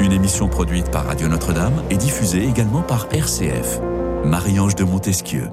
Une émission produite par Radio Notre-Dame et diffusée également par RCF. Marie-Ange de Montesquieu.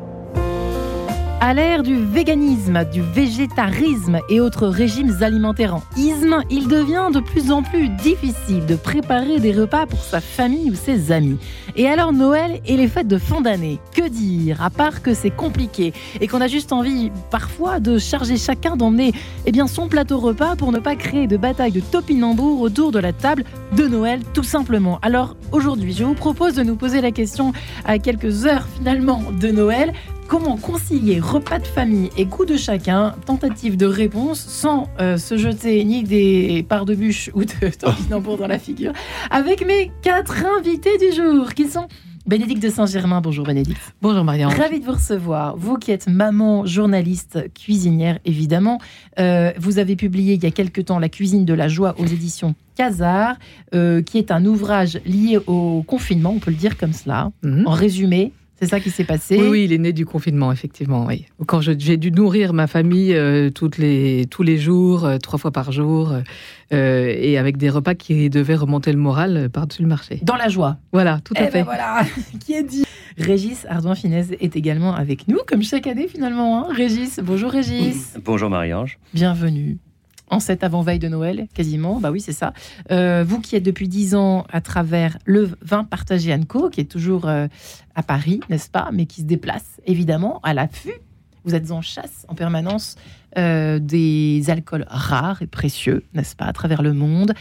À l'ère du véganisme, du végétarisme et autres régimes alimentaires en isme, il devient de plus en plus difficile de préparer des repas pour sa famille ou ses amis. Et alors Noël et les fêtes de fin d'année, que dire À part que c'est compliqué et qu'on a juste envie parfois de charger chacun d'emmener eh bien, son plateau repas pour ne pas créer de bataille de topinambour autour de la table de Noël tout simplement. Alors aujourd'hui, je vous propose de nous poser la question à quelques heures finalement de Noël. Comment concilier repas de famille et goût de chacun Tentative de réponse sans euh, se jeter ni des parts de bûche ou de topinambour dans la figure. Avec mes quatre invités du jour qui sont Bénédicte de Saint-Germain, bonjour Bénédicte. Bonjour Marianne. Ravi de vous recevoir. Vous qui êtes maman, journaliste, cuisinière évidemment. Euh, vous avez publié il y a quelque temps La cuisine de la joie aux éditions Casar, euh, qui est un ouvrage lié au confinement, on peut le dire comme cela. Mhm. En résumé, c'est ça qui s'est passé Oui, oui, il est né du confinement, effectivement. Oui. Quand je- j'ai dû nourrir ma famille euh, toutes les, tous les jours, euh, trois fois par jour, euh, et avec des repas qui devaient remonter le moral euh, par-dessus le marché. Dans la joie. Voilà, tout à Eh ben fait. voilà, qui est dit Régis Ardouin-Finez est également avec nous, comme chaque année finalement. hein. Régis, bonjour Régis. Bonjour Marie-Ange. Bienvenue. En cette avant-veille de Noël, quasiment, bah oui, c'est ça. Euh, vous qui êtes depuis 10 ans à travers le vin partagé Anco, qui est toujours euh, à Paris, n'est-ce pas, mais qui se déplace évidemment à l'affût. Vous êtes en chasse en permanence euh, des alcools rares et précieux, n'est-ce pas, à travers le monde.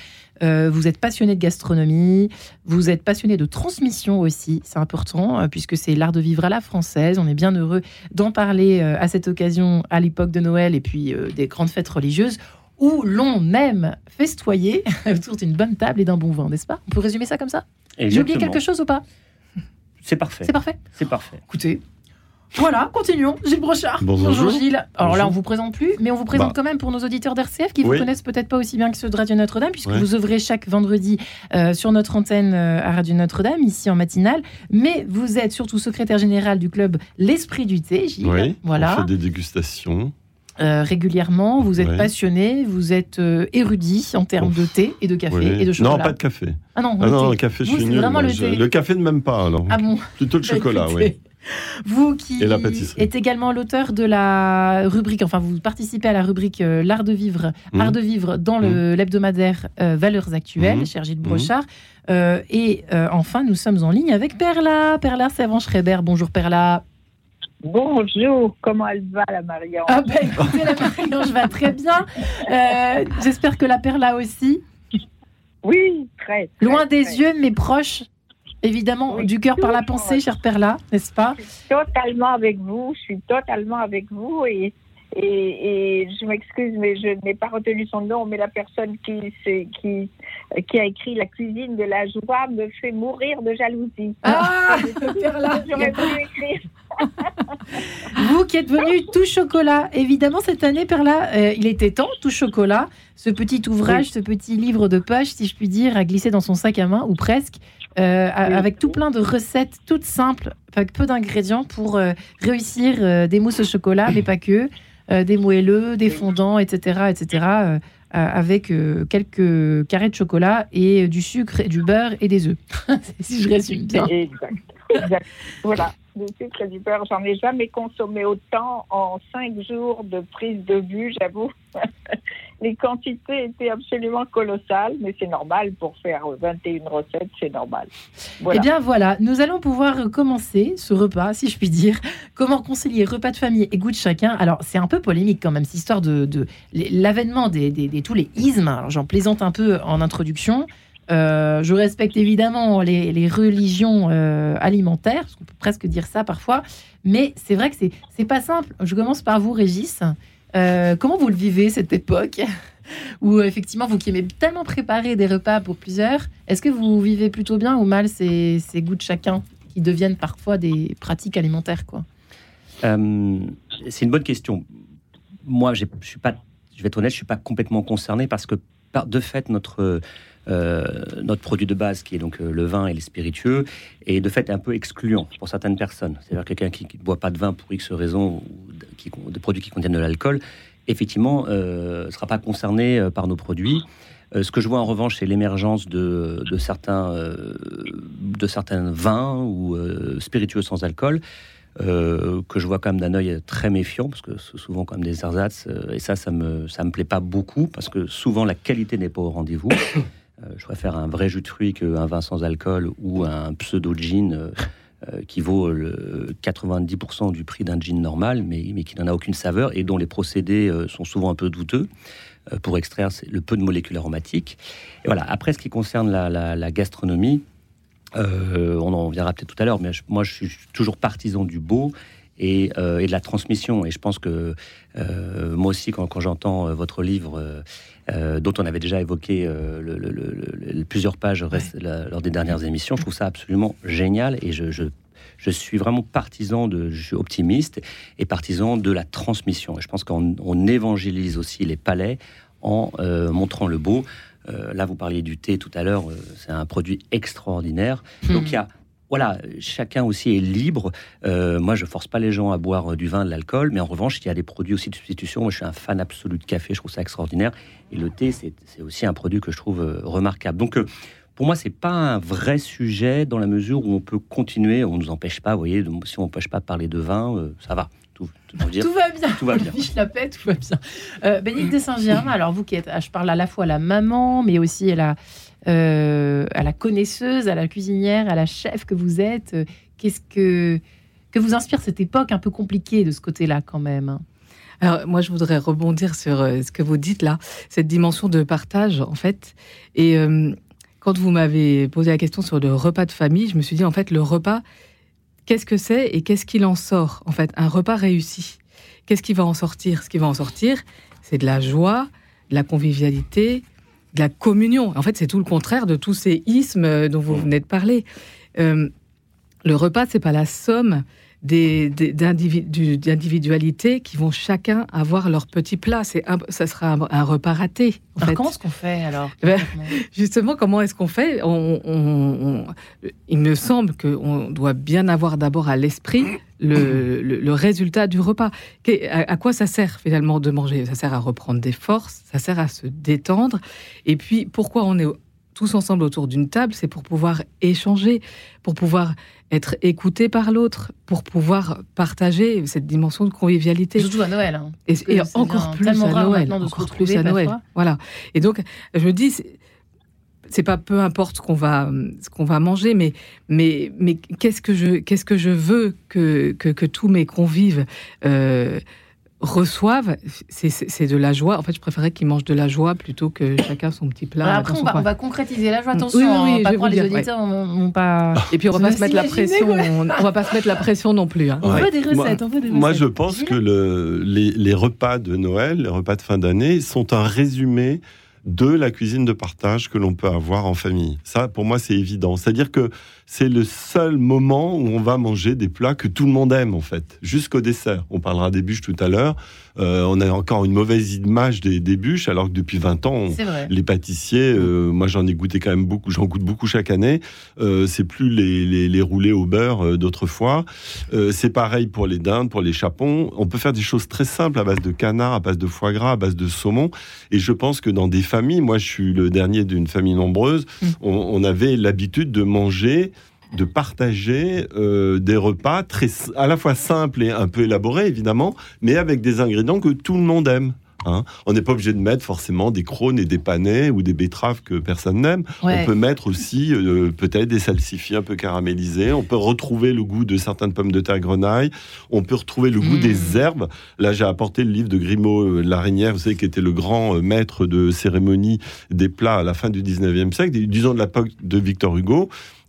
Vous êtes passionné de gastronomie, vous êtes passionné de transmission aussi, c'est important, puisque c'est l'art de vivre à la française. On est bien heureux d'en parler à cette occasion, à l'époque de Noël et puis des grandes fêtes religieuses, où l'on aime festoyer autour d'une bonne table et d'un bon vin, n'est-ce pas? On peut résumer ça comme ça? J'ai oublié quelque chose ou pas? C'est parfait. C'est parfait? C'est parfait. Écoutez. Voilà, continuons. Gilles Brochard. Bonjour. Gilles. Alors là, Bonjour. on vous présente plus, mais on vous présente Bah. quand même pour nos auditeurs d'RCF qui vous Oui. connaissent peut-être pas aussi bien que ceux de Radio Notre-Dame, puisque vous œuvrez chaque vendredi euh, sur notre antenne euh, à Radio Notre-Dame, ici en matinale. Mais vous êtes surtout secrétaire général du club L'Esprit du Thé, Gilles. Oui, Voilà. on fait des dégustations. Euh, régulièrement, vous êtes passionné, vous êtes euh, érudit en termes de thé et de café Oui. et de chocolat. Non, pas de café. Ah non, Ah non, le café, je Vous, suis c'est nul. le je- thé. le café ne m'aime pas, alors. Ah bon Plutôt le chocolat, Écoutez, oui. Vous qui Et la êtes également l'auteur de la rubrique, enfin vous participez à la rubrique euh, L'art de vivre, Mhm. Art de vivre dans le l'hebdomadaire euh, Valeurs actuelles, Mhm. cher Gilles Brochard. Euh, et enfin, nous sommes en ligne avec Perla, Perla Servan-Schreiber. Bonjour Perla. Bonjour, comment elle va la Marianne Ah ben écoutez, la Marie-Ange va très bien. Euh, J'espère que la Perla aussi. Oui, très. très, Loin des très. yeux, mais proche, évidemment, Oui, du cœur par la pensée, chère Perla, n'est-ce pas? Je suis totalement avec vous, je suis totalement avec vous et, et, et je m'excuse, mais je n'ai pas retenu son nom, mais la personne qui, s'est- qui, qui a écrit La cuisine de la joie me fait mourir de jalousie. Ah, Perla, J'aurais voulu écrire. Vous qui êtes venu tout chocolat, évidemment cette année, Perla, euh, il était temps, tout chocolat, ce petit ouvrage, ce petit livre de poche, si je puis dire, à glisser dans son sac à main, ou presque, euh, Oui. avec tout plein de recettes toutes simples, avec peu d'ingrédients pour euh, réussir euh, des mousses au chocolat, mais pas que, des moelleux, des fondants, etc., etc., euh, euh, avec euh, quelques carrés de chocolat et euh, du sucre, et du beurre et des œufs. si je résume bien. Exact. exact. Voilà. Du sucre et du beurre, j'en ai jamais consommé autant en cinq jours de prise de vue, j'avoue. Les quantités étaient absolument colossales, mais c'est normal pour faire 21 recettes, c'est normal. Eh bien voilà, nous allons pouvoir commencer ce repas, si je puis dire. Comment concilier repas de famille et goût de chacun? Alors c'est un peu polémique quand même, cette histoire de, l'avènement des, tous les ismes. Alors j'en plaisante un peu en introduction. Euh, je respecte évidemment les, religions euh, alimentaires, parce qu'on peut presque dire ça parfois, mais c'est vrai que c'est pas simple. Je commence par vous, Régis. Euh, comment vous le vivez cette époque où effectivement vous qui aimez tellement préparer des repas pour plusieurs, est-ce que vous vivez plutôt bien ou mal ces, goûts de chacun qui deviennent parfois des pratiques alimentaires quoi Euh, c'est une bonne question. Moi, je suis pas, je vais être honnête, je suis pas complètement concerné parce que de fait notre euh, notre produit de base, qui est donc le vin et les spiritueux, est de fait un peu excluant pour certaines personnes. C'est-à-dire quelqu'un qui ne boit pas de vin pour X raison ou qui, de produits qui contiennent de l'alcool, effectivement, ne sera pas concerné euh, par nos produits. Euh, ce que je vois en revanche, c'est l'émergence de, certains, euh, de certains vins ou euh, spiritueux sans alcool. euh, que je vois quand même d'un œil très méfiant parce que souvent quand même des ersatz euh, et ça ça me ça me plaît pas beaucoup parce que souvent la qualité n'est pas au rendez-vous Euh, je préfère un vrai jus de fruits qu'un vin sans alcool ou un pseudo gin euh, euh, qui vaut le 90% du prix d'un gin normal, mais, mais qui n'en a aucune saveur et dont les procédés euh, sont souvent un peu douteux euh, pour extraire le peu de molécules aromatiques. Et voilà. Après, ce qui concerne la, gastronomie, euh, on en reviendra peut-être tout à l'heure, mais moi, je suis toujours partisan du beau. Et, euh, de la transmission. Et je pense que euh, moi aussi, quand, j'entends euh, votre livre, euh, dont on avait déjà évoqué euh, le- le- le- le- le- plusieurs pages la- lors des dernières émissions, je trouve ça absolument génial. Et je, je, je suis vraiment partisan de, je suis optimiste et partisan de la transmission. Et je pense qu'on on évangélise aussi les palais en euh, montrant le beau. Là, vous parliez du thé tout à l'heure, c'est un produit extraordinaire. Donc il y a voilà, chacun aussi est libre. Euh, moi, je force pas les gens à boire du vin, de l'alcool, mais en revanche, il y a des produits aussi de substitution. Moi, je suis un fan absolu de café, je trouve ça extraordinaire. Et le thé, c'est aussi un produit que je trouve euh, remarquable. Donc, euh, pour moi, c'est pas un vrai sujet dans la mesure où on peut continuer. On nous empêche pas, vous voyez, de- si on n'empêche pas de parler de vin, euh, ça va. Tout, tout, veut dire, Tout va bien. tout va bien. Fiche la paix, tout va bien. Euh, Bénédicte de Saint-Germain, alors vous qui êtes, je parle à la fois à la maman, mais aussi à la, euh, à la connaisseuse, à la cuisinière, à la chef que vous êtes. Qu'est-ce que, que vous inspire cette époque un peu compliquée de ce côté-là quand même hein? Alors, moi, je voudrais rebondir sur euh, ce que vous dites là, cette dimension de partage, en fait. Et euh, quand vous m'avez posé la question sur le repas de famille, je me suis dit, en fait, le repas, qu'est-ce que c'est et qu'est-ce qu'il en sort En fait, un repas réussi, qu'est-ce qui va en sortir? Ce qui va en sortir, c'est de la joie, de la convivialité, de la communion. En fait, c'est tout le contraire de tous ces ismes euh, dont vous venez de parler. Euh, le repas, c'est pas la somme d'individualités qui vont chacun avoir leur petit plat. C'est un- ça sera un, un repas raté. en Alors fait. comment est-ce qu'on fait alors ben, Justement, comment est-ce qu'on fait? On- on- on- Il me semble qu'on doit bien avoir d'abord à l'esprit le, le- le résultat du repas. À quoi ça sert finalement de manger? Ça sert à reprendre des forces, ça sert à se détendre. Et puis, pourquoi on est tous ensemble autour d'une table C'est pour pouvoir échanger, pour pouvoir être écouté par l'autre, pour pouvoir partager cette dimension de convivialité. Surtout à Noël. hein. Et, encore plus à Noël. de encore plus à Noël. Voilà. Et donc, je me dis, c'est- c'est pas peu importe ce qu'on va, ce qu'on va manger, mais, mais, mais qu'est-ce que je, qu'est-ce que je veux que, que, que tous mes convives euh, reçoivent c'est, de la joie. En fait, je préférais qu'ils mangent de la joie plutôt que chacun son petit plat. Alors après, on va, on va concrétiser la joie. Attention, Oui, oui, oui, hein, pas vous les dire, auditeurs on, on pas. Et puis, on va pas se mettre la pression. ouais. On, on va pas se mettre la pression non plus. hein. On Ouais. veut des Moi- recettes. on veut des Moi, recettes. je pense que le- les, les repas de Noël, les repas de fin d'année, sont un résumé de la cuisine de partage que l'on peut avoir en famille. Ça, pour moi, c'est évident. C'est-à-dire que c'est le seul moment où on va manger des plats que tout le monde aime, en fait, jusqu'au dessert. On parlera des bûches tout à l'heure. Euh, on a encore une mauvaise image des, des bûches, alors que depuis 20 ans, on, les pâtissiers, euh, moi j'en ai goûté quand même beaucoup, j'en goûte beaucoup chaque année. Euh, c'est plus les, les, les roulés au beurre euh, d'autrefois. Euh, c'est pareil pour les dindes, pour les chapons. On peut faire des choses très simples à base de canard, à base de foie gras, à base de saumon. Et je pense que dans des familles, moi je suis le dernier d'une famille nombreuse, Mm. on, on avait l'habitude de manger de partager euh, des repas très à la fois simples et un peu élaborés évidemment, mais avec des ingrédients que tout le monde aime. hein. On n'est pas obligé de mettre forcément des crônes et des panais ou des betteraves que personne n'aime. Ouais. On peut mettre aussi euh, peut-être des salsifis un peu caramélisés. On peut retrouver le goût de certaines pommes de terre grenaille. On peut retrouver le goût Mm. des herbes. Là, j'ai apporté le livre de Grimaud euh, Larinière, vous savez, qui était le grand euh, maître de cérémonie des plats à la fin du 19e siècle, disons de l'époque de Victor Hugo.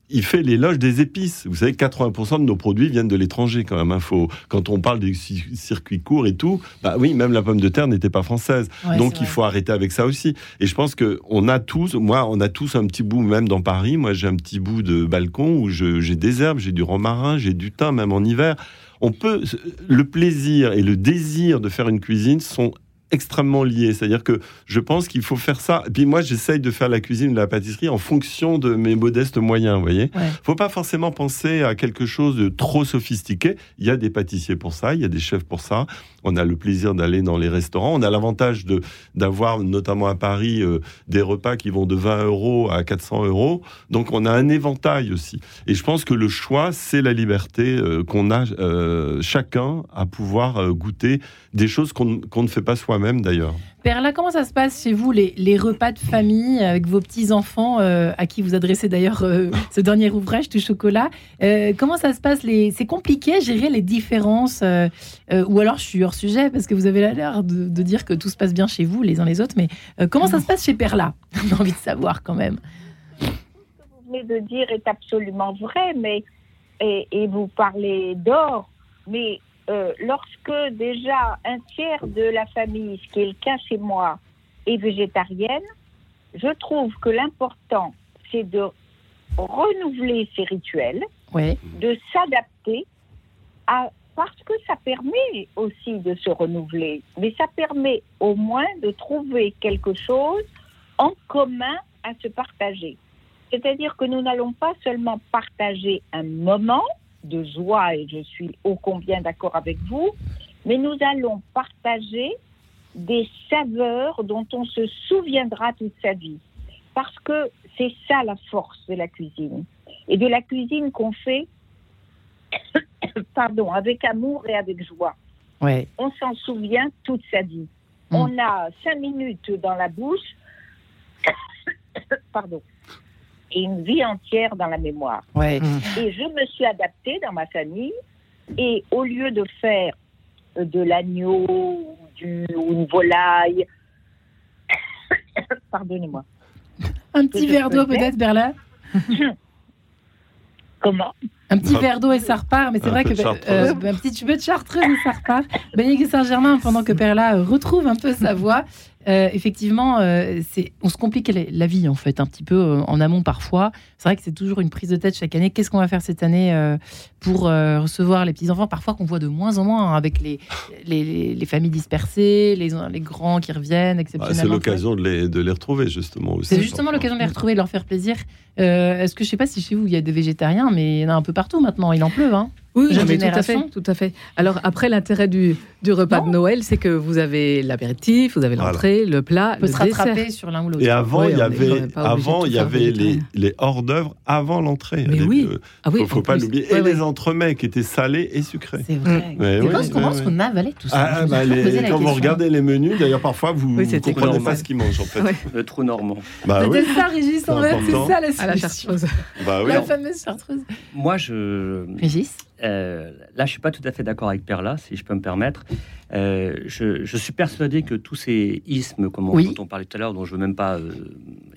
Il fait l'éloge des épices. Vous savez, 80% de nos produits viennent de l'étranger quand même. hein. Faut- quand on parle des ci- circuits courts et tout, bah oui, même la pomme de terre n'était pas française. Ouais, Donc il faut arrêter avec ça aussi. Et je pense que on a tous, moi, on a tous un petit bout, même dans Paris. Moi, j'ai un petit bout de balcon où j'ai des herbes, j'ai du romarin, j'ai du thym, même en hiver. On peut, le plaisir et le désir de faire une cuisine sont extrêmement liés. C'est-à-dire que je pense qu'il faut faire ça. Et puis moi, j'essaye de faire la cuisine la pâtisserie en fonction de mes modestes moyens, vous voyez. Ouais. faut pas forcément penser à quelque chose de trop sophistiqué. Il y a des pâtissiers pour ça, il y a des chefs pour ça. On a le plaisir d'aller dans les restaurants. On a l'avantage de d'avoir, notamment à Paris, euh, des repas qui vont de 20 euros à 400 euros. Donc on a un éventail aussi. Et je pense que le choix, c'est la liberté euh, qu'on a euh, chacun à pouvoir goûter des choses qu'on qu'on ne fait pas soi-même d'ailleurs. Perla, comment ça se passe chez vous, les, les repas de famille avec vos petits-enfants, euh, à qui vous adressez d'ailleurs euh, ce dernier ouvrage, Tout Chocolat? Euh, Comment ça se passe les... C'est compliqué à gérer les différences euh, euh, Ou alors je suis hors sujet, parce que vous avez l'air de, de dire que tout se passe bien chez vous, les uns les autres, mais euh, comment ça se passe chez Perla? On a envie de savoir quand même. vous venez de dire est absolument vrai, mais et, et vous parlez d'or, mais euh, lorsque déjà un tiers de la famille, ce qui est le cas chez moi, est végétarienne, je trouve que l'important c'est de renouveler ces rituels, de s'adapter à parce que ça permet aussi de se renouveler, mais ça permet au moins de trouver quelque chose en commun à se partager. C'est-à-dire que nous n'allons pas seulement partager un moment de joie, et je suis ô combien d'accord avec vous, mais nous allons partager des saveurs dont on se souviendra toute sa vie. Parce que c'est ça la force de la cuisine. Et de la cuisine qu'on fait, pardon, avec amour et avec joie. Ouais. On s'en souvient toute sa vie. Mm. On a cinq minutes dans la bouche, pardon, et une vie entière dans la mémoire. Ouais. Et je me suis adaptée dans ma famille. Et au lieu de faire euh, de l'agneau ou, du- ou une volaille, pardonnez-moi. Un petit verre d'eau peut-être, Perla Comment? Un petit verre d'eau et ça repart, mais c'est vrai que chartreuse. euh, un petit peu de chartreuse et ça repart. Bénédicte Saint-Germain, pendant que Perla euh, retrouve un peu sa voix, euh, effectivement, euh, c'est, on se complique la, la vie en fait un petit peu euh, en amont parfois. C'est vrai que c'est toujours une prise de tête chaque année. Qu'est-ce qu'on va faire cette année pour recevoir les petits enfants, parfois qu'on voit de moins en moins hein, avec les, les, les- les familles dispersées, les, les grands qui reviennent Bah, exceptionnellement. c'est l'occasion de les, de les retrouver justement aussi. C'est justement l'occasion de les retrouver, de leur faire plaisir. Euh, Est-ce que je sais pas si chez vous il y a des végétariens, mais il y en a un peu partout maintenant. Il en pleut, hein. Oui, non, mais tout à fait, tout à fait. Alors après, l'intérêt du, du repas Non. de Noël, c'est que vous avez l'apéritif, vous avez Voilà. l'entrée, le plat, On peut le se dessert. rattraper sur l'un ou l'autre. Et avant, Ouais, il y avait, avant, il y les, végétarien. les hors d'œuvre avant l'entrée. Mais Les- oui. euh, Ah oui, faut, pas l'oublier. Ouais, et ouais. les entremets qui étaient salés et sucrés. C'est vrai. Comment comment ouais. est-ce qu'on avalait tout ça? Ah, bah, les- quand vous regardez les menus, d'ailleurs parfois vous Oui, ne comprenez normal. pas ce qu'ils mangent en fait. Le trou normand. Bah oui, C'était ça, Régis, en C'est fait, c'est important. ça la la chartreuse. bah oui. La fameuse chartreuse. Moi, je, Régis Euh, là, je suis pas tout à fait d'accord avec Perla, si je peux me permettre. Euh, je, je suis persuadé que tous ces ismes, comme on, Oui. dont on parlait tout à l'heure, dont je veux même pas euh,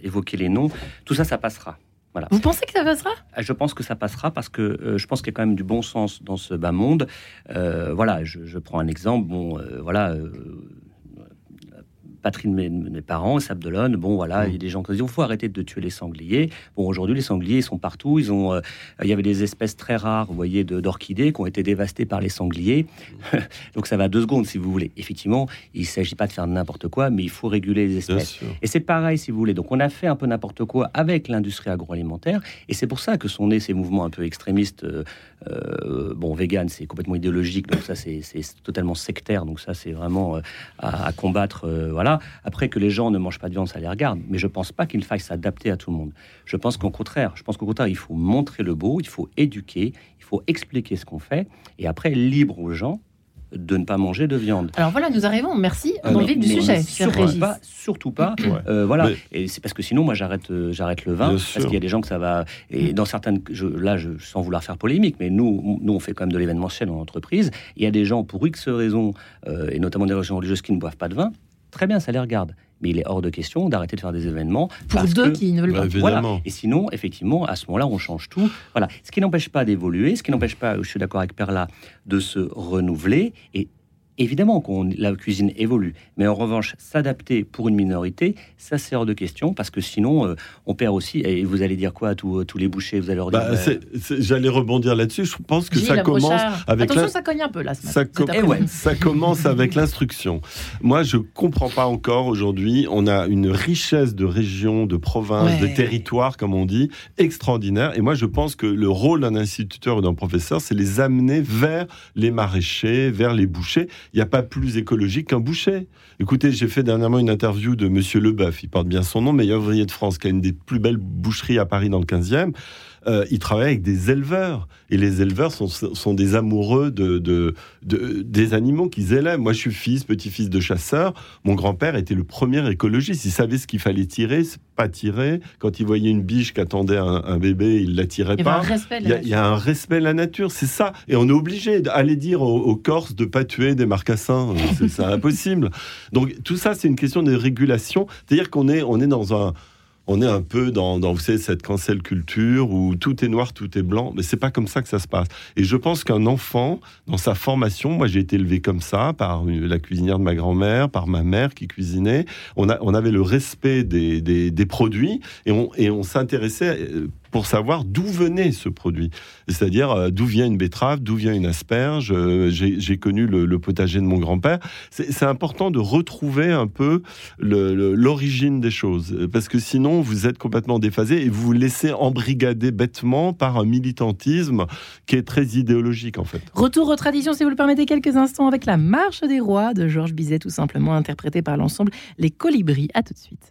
évoquer les noms, tout ça, ça passera. Voilà. Vous pensez que ça passera? Je pense que ça passera parce que euh, je pense qu'il y a quand même du bon sens dans ce bas monde. Euh, voilà, je, je prends un exemple. Bon, euh, voilà. Patrie de mes, de mes parents, Sable d'Olonne, bon voilà, il y a des gens qui disent il faut arrêter de tuer les sangliers. Bon, aujourd'hui, les sangliers ils sont partout. Ils ont, euh, il y avait des espèces très rares, vous voyez, d'orchidées qui ont été dévastées par les sangliers. Donc ça va deux secondes, si vous voulez. Effectivement, il ne s'agit pas de faire n'importe quoi, mais il faut réguler les espèces. Et c'est pareil, si vous voulez. Donc, on a fait un peu n'importe quoi avec l'industrie agroalimentaire. Et c'est pour ça que sont nés ces mouvements un peu extrémistes. euh, euh, bon, vegan, c'est complètement idéologique. Donc, ça, c'est totalement sectaire. Donc, ça, c'est vraiment à, à combattre. euh, Après, que les gens ne mangent pas de viande, ça les regarde. Mais je pense pas qu'il faille s'adapter à tout le monde. Je pense qu'au contraire, je pense qu'au contraire, il faut montrer le beau, il faut éduquer, il faut expliquer ce qu'on fait. Et après, libre aux gens de ne pas manger de viande. Alors voilà, nous arrivons, merci, dans le vif du sujet, surtout pas, surtout pas. Ouais. Euh, voilà. Mais- Et c'est parce que sinon, moi, j'arrête, euh, j'arrête le vin Bien parce qu'il y a des gens que ça va. Et dans certaines, je, là, je, sans vouloir faire polémique, mais nous, nous, on fait quand même de l'événementiel en entreprise. Il y a des gens pour X raisons, euh, et notamment des religions religieuses qui ne boivent pas de vin. Très bien, ça les regarde. Mais il est hors de question d'arrêter de faire des événements Pour parce deux que- qui ne veulent Bah, pas. voilà. Et sinon, effectivement, à ce moment-là, on change tout. Voilà. Ce qui n'empêche pas d'évoluer, ce qui n'empêche pas, je suis d'accord avec Perla, de se renouveler. Et évidemment qu'on la cuisine évolue, mais en revanche, s'adapter pour une minorité, ça c'est hors de question parce que sinon, euh, on perd aussi. Et vous allez dire quoi à tous, tous les bouchers Vous allez leur dire. Bah, bah, J'allais rebondir là-dessus. Je pense que Gilles, ça commence brochard. avec Attention, ça cogne un peu là. ce ça, matin, com- cet Eh ouais. ça commence avec l'instruction. Moi, je comprends pas encore aujourd'hui. On a une richesse de régions, de provinces, Ouais. de territoires, comme on dit, extraordinaire. Et moi, je pense que le rôle d'un instituteur ou d'un professeur, c'est les amener vers les maraîchers, vers les bouchers. Il n'y a pas plus écologique qu'un boucher. Écoutez, j'ai fait dernièrement une interview de Monsieur Leboeuf. Il porte bien son nom, meilleur ouvrier de France, qui a une des plus belles boucheries à Paris dans le 15e. Euh, il travaille avec des éleveurs. Et les éleveurs sont, sont des amoureux de, de, de- des animaux qu'ils élèvent. Moi, je suis fils, petit-fils de chasseur. Mon grand-père était le premier écologiste. Il savait ce qu'il fallait tirer, pas tirer. Quand il voyait une biche qui attendait un, un bébé, il la tirait Il pas. Il y, la a, il y a un respect de la nature, c'est ça. Et on est obligé d'aller dire aux, aux Corses de pas tuer des marcassins. C'est- C'est impossible. Donc tout ça, c'est une question de régulation. C'est-à-dire qu'on est, on est dans un, on est un peu dans, vous savez, cette cancel culture où tout est noir, tout est blanc. Mais c'est pas comme ça que ça se passe. Et je pense qu'un enfant, dans sa formation, moi j'ai été élevé comme ça par la cuisinière de ma grand-mère, par ma mère qui cuisinait. On, a, on avait le respect des, des, des produits et on, et on s'intéressait euh, pour savoir d'où venait ce produit. C'est-à-dire euh, d'où vient une betterave, d'où vient une asperge. Euh, J'ai connu le, potager de mon grand-père. C'est important de retrouver un peu l'origine des choses. Parce que sinon, vous êtes complètement déphasé et vous vous laissez embrigader bêtement par un militantisme qui est très idéologique, en fait. Retour aux traditions, si vous le permettez, quelques instants avec la Marche des Rois de Georges Bizet, tout simplement interprétée par l'ensemble Les Colibris. À tout de suite.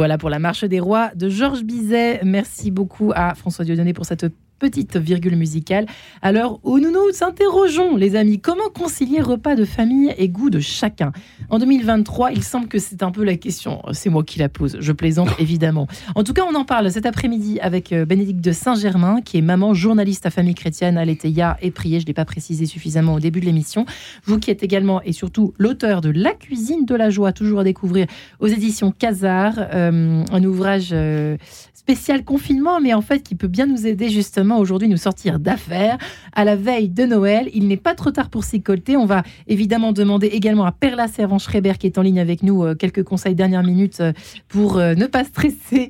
Voilà pour la Marche des Rois de Georges Bizet. Merci beaucoup à François Dieudonné pour cette petite virgule musicale. Alors, où nous nous interrogeons, les amis, comment concilier repas de famille et goût de chacun? En 2023, il semble que c'est un peu la question. C'est moi qui la pose. Je plaisante, évidemment. En tout cas, on en parle cet après-midi avec euh, Bénédicte de Saint-Germain, qui est maman journaliste à famille chrétienne à l'Eteia et Prié. Je ne l'ai pas précisé suffisamment au début de l'émission. Vous qui êtes également et surtout l'auteur de La cuisine de la joie, toujours à découvrir aux éditions Casar, euh, un ouvrage euh, spécial confinement, mais en fait qui peut bien nous aider justement aujourd'hui nous sortir d'affaires à la veille de Noël. Il n'est pas trop tard pour s'y colter. On va évidemment demander également à Perla Servan-Schreiber qui est en ligne avec nous euh, quelques conseils dernière minute euh, pour euh, ne pas stresser,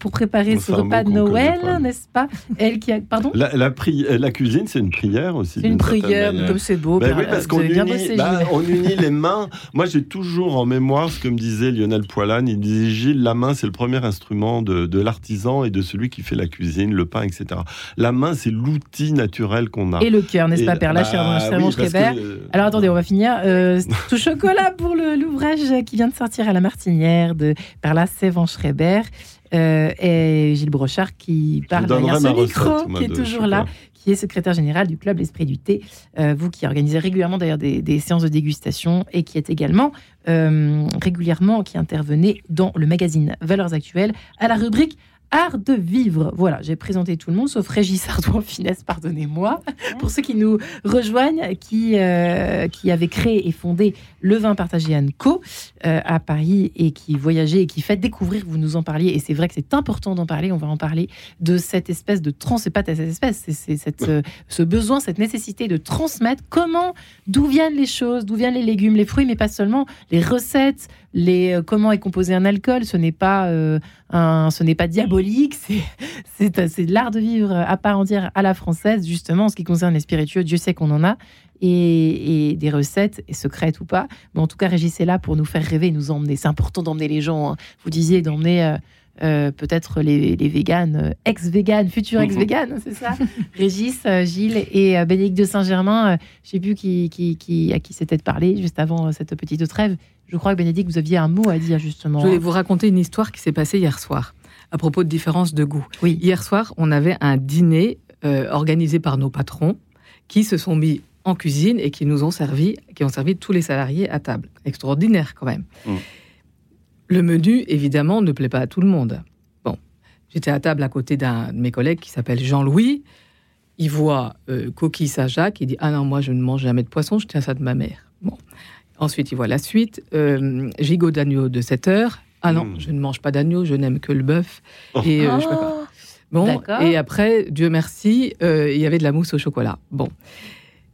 pour préparer ce repas de Noël, n'est-ce pas? Elle qui a, pardon? La, la, pri- la cuisine, c'est une prière aussi. C'est une prière, comme c'est beau. Ben oui, parce qu'on unit, bossé, bah, on unit les mains. Moi, j'ai toujours en mémoire ce que me disait Lionel Poilane. Il disait Gilles, la main, c'est le premier instrument de, de l'artisan et de celui qui fait la cuisine, le pain, etc. La main, c'est l'outil naturel qu'on a. Et le cœur, n'est-ce pas, Perla, bah, oui, parce Schreiber que, euh, Alors attendez, on va finir. Euh, tout chocolat pour l'ouvrage qui vient de sortir à la Martinière de Perla Sévan-Schreiber euh, et Gilles Brochard qui parle derrière ce recette, micro, qui est toujours là. Qui est secrétaire général du club L'Esprit du Thé, euh, vous qui organisez régulièrement d'ailleurs des, séances de dégustation et qui êtes également euh, régulièrement qui intervenez dans le magazine Valeurs Actuelles à la rubrique Art de vivre. Voilà, j'ai présenté tout le monde, sauf Régis Ardouin Finesse, pardonnez-moi. Pour ceux qui nous rejoignent, qui, euh, qui avait créé et fondé Le Vin Partagé Co euh, à Paris et qui voyageait et qui fait découvrir, vous nous en parliez, et c'est vrai que c'est important d'en parler, on va en parler, de cette espèce de trans, c'est pas cette espèce, c'est- c'est cette, euh, ce besoin, cette nécessité de transmettre comment, d'où viennent les choses, d'où viennent les légumes, les fruits, mais pas seulement, les recettes, les, euh, comment est composé un alcool, ce n'est pas, euh, un, ce n'est pas diabolique, c'est, de l'art de vivre à part entière à la française, justement, en ce qui concerne les spiritueux, Dieu sait qu'on en a, et, et des recettes, et secrètes ou pas, mais en tout cas, Régis est là pour nous faire rêver, nous emmener. C'est important d'emmener les gens. hein. Vous disiez d'emmener euh, euh, peut-être les, les véganes, euh, ex-véganes, futurs ex-véganes, c'est ça Régis, euh, Gilles et euh, Bénédicte de Saint-Germain. euh, je sais plus qui, qui, qui, à qui c'était de parler juste avant euh, cette petite trêve. Je crois que Bénédicte, vous aviez un mot à dire justement. Je voulais vous raconter une histoire qui s'est passée hier soir à propos de différences de goût. Oui. Hier soir, on avait un dîner euh, organisé par nos patrons qui se sont mis en cuisine et qui nous ont servi, qui ont servi tous les salariés à table. Extraordinaire quand même. Mm. Le menu, évidemment, ne plaît pas à tout le monde. Bon, j'étais à table à côté d'un de mes collègues qui s'appelle Jean-Louis. Il voit euh, coquille Saint-Jacques, il dit Ah non, moi je ne mange jamais de poisson, je tiens ça de ma mère. Bon. Ensuite, il voit la suite euh, gigot d'agneau de 7 heures. Ah non, Mm. je ne mange pas d'agneau, je n'aime que le bœuf. Et euh, je sais pas quoi. Oh, Bon, et après, Dieu merci, euh, il y avait de la mousse au chocolat. Bon.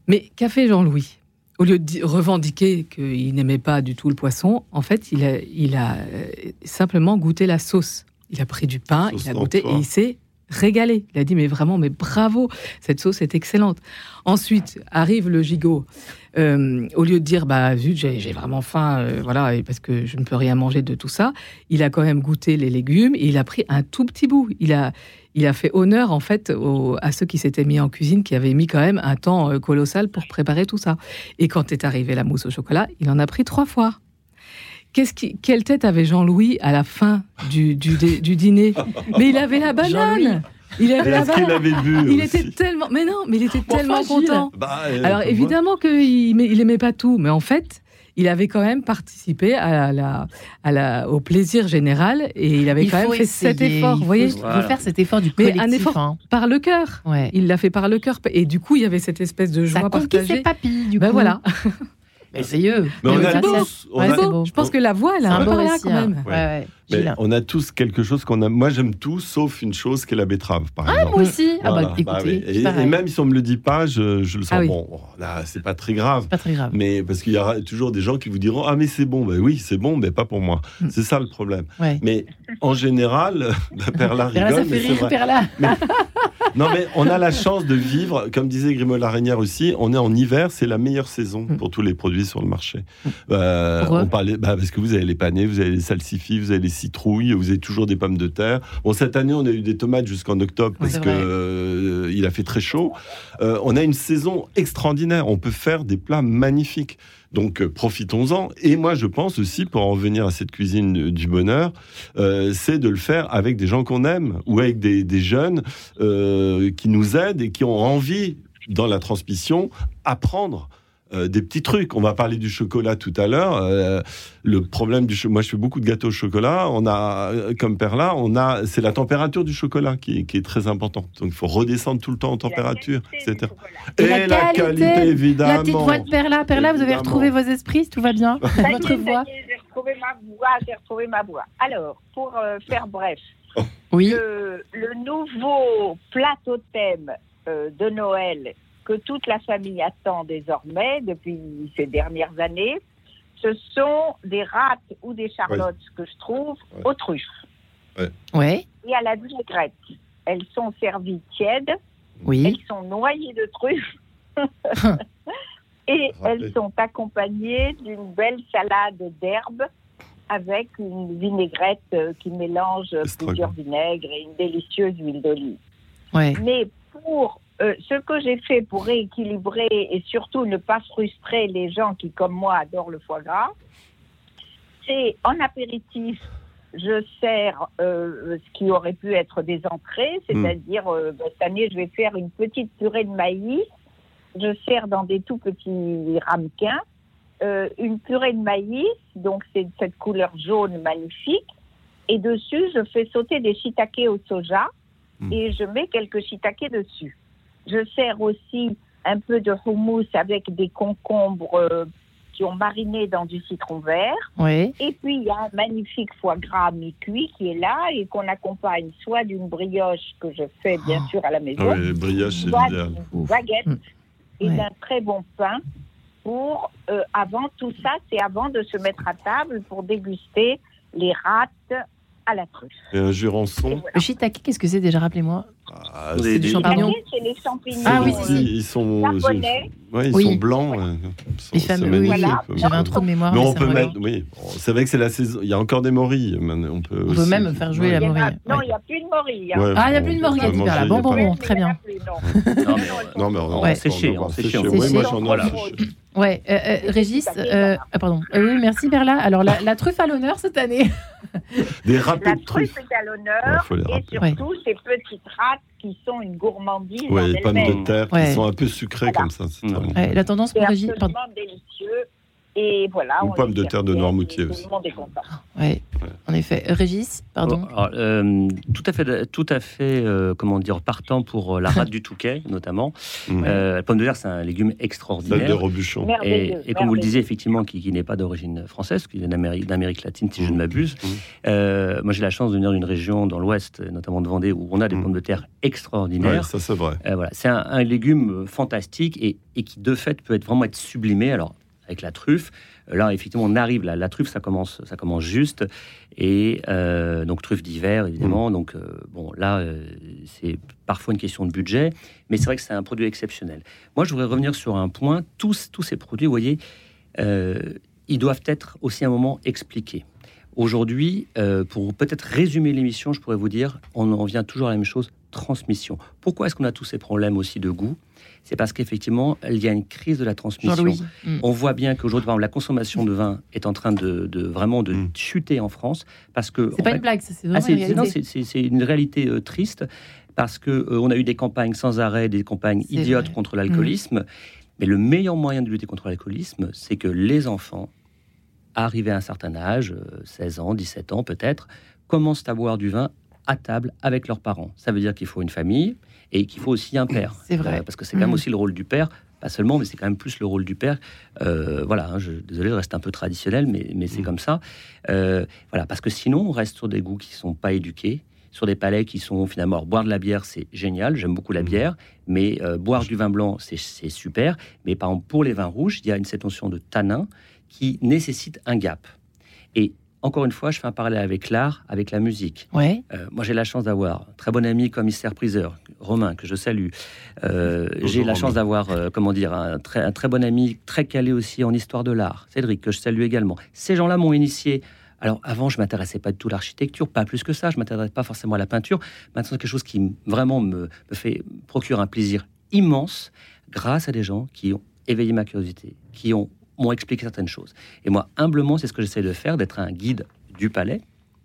Mais qu'a fait Jean-Louis? Au lieu de di- revendiquer qu'il n'aimait pas du tout le poisson, en fait, il a, il a euh, simplement goûté la sauce. Il a pris du pain, il a goûté et il s'est régalé. Il a dit, mais vraiment, mais bravo, cette sauce est excellente. Ensuite, arrive le gigot. Euh, au lieu de dire, bah, zut, j'ai vraiment faim, euh, voilà, parce que je ne peux rien manger de tout ça, il a quand même goûté les légumes et il a pris un tout petit bout. Il a, il a fait honneur, en fait, au- à ceux qui s'étaient mis en cuisine, qui avaient mis quand même un temps euh, colossal pour préparer tout ça. Et quand est arrivée la mousse au chocolat, il en a pris trois fois. Qu'est-ce qui, quelle tête avait Jean-Louis à la fin du, du, dîner? Mais il avait la banane. Il avait la banane. avait bu Il aussi? était tellement... Mais non, mais il était tellement content. Bah, euh, alors évidemment qu'il il aimait pas tout, mais en fait, il avait quand même participé à la, à la, au plaisir général et il avait Il quand même fait cet effort, il vous voyez, faut, il faut Voilà. faire cet effort du Mais collectif. un effort hein. par le cœur. Ouais. Il l'a fait par le cœur et du coup, il y avait cette espèce de Ça joie conquit partagée. ses papilles, du Ben coup. voilà, Merveilleux. Mais on Mais a ça, tous, on Ouais, a- beau. je pense que la voix, elle a un un beau peu là quand hein. même. Ouais, ouais. On a tous quelque chose qu'on a. Moi, j'aime tout, sauf une chose qui est la betterave, par exemple. Moi aussi. Ah Voilà, bah bah écoutez, oui. et, même si on me le dit pas, je, je le sens. Ah oui. Bon, là, c'est pas très grave. pas très grave. Mais parce qu'il y aura toujours des gens qui vous diront ah mais c'est bon ben oui c'est bon mais pas pour moi Mm. c'est ça le problème Ouais. mais en général la Perla Perla, rigole ça mais fait rire Perla. non mais on a la chance de vivre comme disait Grimaud Larinière aussi on est en hiver c'est la meilleure saison Mm. pour tous les produits sur le marché Euh, Pourquoi on parlait bah, parce que vous avez les panais vous avez les salsifis vous avez les citrouilles vous avez toujours des pommes de terre bon cette année on a eu des tomates jusqu'en octobre parce vrai. euh, il a fait très chaud Euh, on a une saison extraordinaire on peut faire des plats magnifiques donc euh, profitons-en. Et moi, je pense aussi, pour en revenir à cette cuisine du bonheur, euh, c'est de le faire avec des gens qu'on aime ou avec des, des jeunes euh, qui nous aident et qui ont envie, dans la transmission, apprendre. Euh, des petits trucs. On va parler du chocolat tout à l'heure. Euh, le problème du chocolat, moi je fais beaucoup de gâteaux au chocolat. On a, euh, comme Perla, on a, c'est la température du chocolat qui est, qui est très importante. Donc il faut redescendre tout le temps en température, etc. Et Et, la la qualité, qualité, évidemment. La petite voix de Perla. Perla, vous avez retrouvé vos esprits, tout va bien Votre voix. J'ai retrouvé ma voix, j'ai retrouvé ma voix. Alors, pour euh, faire bref, Oui. le, le nouveau plat totem euh, de Noël que toute la famille attend désormais depuis ces dernières années, ce sont des râtes ou des charlottes que je trouve Ouais. aux truffes Ouais. et à la vinaigrette. Elles sont servies tièdes, Oui. elles sont noyées de truffes et Rappelez. elles sont accompagnées d'une belle salade d'herbes avec une vinaigrette euh, qui mélange plusieurs vinaigres et une délicieuse huile d'olive. Ouais. Mais pour euh, ce que j'ai fait pour rééquilibrer et surtout ne pas frustrer les gens qui, comme moi, adorent le foie gras, c'est en apéritif, je sers euh, ce qui aurait pu être des entrées, c'est-à-dire euh, ben, cette année, je vais faire une petite purée de maïs. Je sers dans des tout petits ramequins une purée de maïs, donc c'est cette couleur jaune magnifique. Et dessus, je fais sauter des shiitake au soja Mm. et je mets quelques shiitake dessus. Je sers aussi un peu de houmous avec des concombres euh, qui ont mariné dans du citron vert. Ouais. Et puis, il y a un magnifique foie gras mi-cuit qui est là et qu'on accompagne soit d'une brioche que je fais bien Oh. sûr à la maison, Ah oui, brioche, c'est soit d'une baguette Mm. et d'un très bon pain pour, euh, avant tout ça, c'est avant de se mettre à table pour déguster les râtes à la truffe. Et un jurançon. Le shiitake, qu'est-ce que c'est déjà Rappelez-moi? Ah, c'est champignons. Shiitake, c'est les champignons. Ah oui, euh, si. Ils sont, Japonais. ouais, ils Oui. sont blancs. euh, Les c'est fameux. Oui, Voilà. j'avais un trou de mémoire. Mais on peut me mettre, oui, c'est vrai que c'est la saison. Il y a encore des morilles. maintenant, On peut, On peut aussi- même faire jouer Ouais. la a- morille. Non, il n'y a plus de morille. hein. Ouais, Ah, il y a plus de on peut morille à manger, Super, là. il y a Bon, bon, bon, très a bien. non. Non, mais, on, on- séché, moi j'en ai. Ouais, euh, euh, Régis, euh, ah, pardon. Euh, oui, merci Berla. Alors, la, la truffe à l'honneur cette année. Des La de truffe truffes. est à Ouais, l'honneur faut les et surtout ces petites râtes qui sont une gourmandise Ouais, en les pommes de terre Ouais. qui sont un peu sucrées Voilà. comme ça. C'est très Ouais. bon. Ouais, la tendance pour Régis. absolument Pardon. délicieux. Et voilà. Pommes les de terre de Noirmoutier aussi. Ouais, en effet. Euh, Régis, pardon. Alors, euh, tout à fait, tout à fait, euh, comment dire, partant pour la rate du Touquet, notamment. Mm. Euh, la pomme de terre, c'est un légume Celle de extraordinaire. Robuchon. Et, et comme vous le disiez, effectivement, qui, qui n'est pas d'origine française, qui vient d'Amérique, latine, si je ne Mm. m'abuse. Mm. Euh, moi, j'ai la chance de venir d'une région dans l'ouest, notamment de Vendée, où on a des Mm. pommes de terre Ouais, extraordinaires. ça c'est vrai. Euh, voilà, c'est un, un légume fantastique et, et qui de fait peut être vraiment être sublimé. Alors avec la truffe, euh, là effectivement on arrive là, la truffe ça commence ça commence juste et euh, donc truffe d'hiver évidemment. Donc euh, bon là euh, c'est parfois une question de budget, mais c'est vrai que c'est un produit exceptionnel. Moi je voudrais revenir sur un point. Tous tous ces produits, vous voyez, ils doivent être aussi à un moment expliqués. Aujourd'hui, pour peut-être résumer l'émission, je pourrais vous dire, on en vient toujours à la même chose, transmission. Pourquoi est-ce qu'on a tous ces problèmes aussi de goût? C'est parce qu'effectivement, il y a une crise de la transmission. Mm. On voit bien qu'aujourd'hui, par exemple, la consommation de vin est en train de, de- vraiment de Mm. chuter en France parce que C'est pas fait, une blague, c'est ah, c'est, une c'est- non, réalité. c'est, c'est- c'est une réalité euh, triste parce que euh, on a eu des campagnes sans arrêt, des campagnes C'est idiotes vrai. contre l'alcoolisme. Mais le meilleur moyen de lutter contre l'alcoolisme, c'est que les enfants, arrivés à un certain âge, euh, 16 ans, 17 ans peut-être, commencent à boire du vin à table avec leurs parents. Ça veut dire qu'il faut une famille et qu'il faut aussi un père. C'est vrai. Euh, parce que c'est quand même Mhm. aussi le rôle du père, pas seulement, mais c'est quand même plus le rôle du père. Euh, voilà, hein, je, désolé, je reste un peu traditionnel, mais, mais c'est Mhm. comme ça. Euh, voilà, parce que sinon, on reste sur des goûts qui sont pas éduqués, sur des palais qui sont finalement. alors, boire de la bière, c'est génial, j'aime beaucoup la Mhm. bière, mais boire du vin blanc, c'est c'est super. Mais par exemple, pour les vins rouges, il y a une cette notion de tanin qui nécessite un gap. Et encore une fois, je fais un parallèle avec l'art, avec la musique. Ouais. Euh, moi, j'ai la chance d'avoir un très bon ami commissaire priseur, Romain, que je salue. Euh, j'ai la Romain. chance d'avoir, euh, comment dire, un très, un très bon ami, très calé aussi en histoire de l'art, Cédric, que je salue également. Ces gens-là m'ont initié. Alors, avant, je m'intéressais pas du tout à l'architecture, pas plus que ça. Je m'intéressais pas forcément à la peinture. Maintenant, c'est quelque chose qui vraiment me, me fait procure un plaisir immense, grâce à des gens qui ont éveillé ma curiosité, qui ont m'ont expliqué certaines choses. Et moi, humblement, c'est ce que j'essaie de faire, d'être un guide du palais.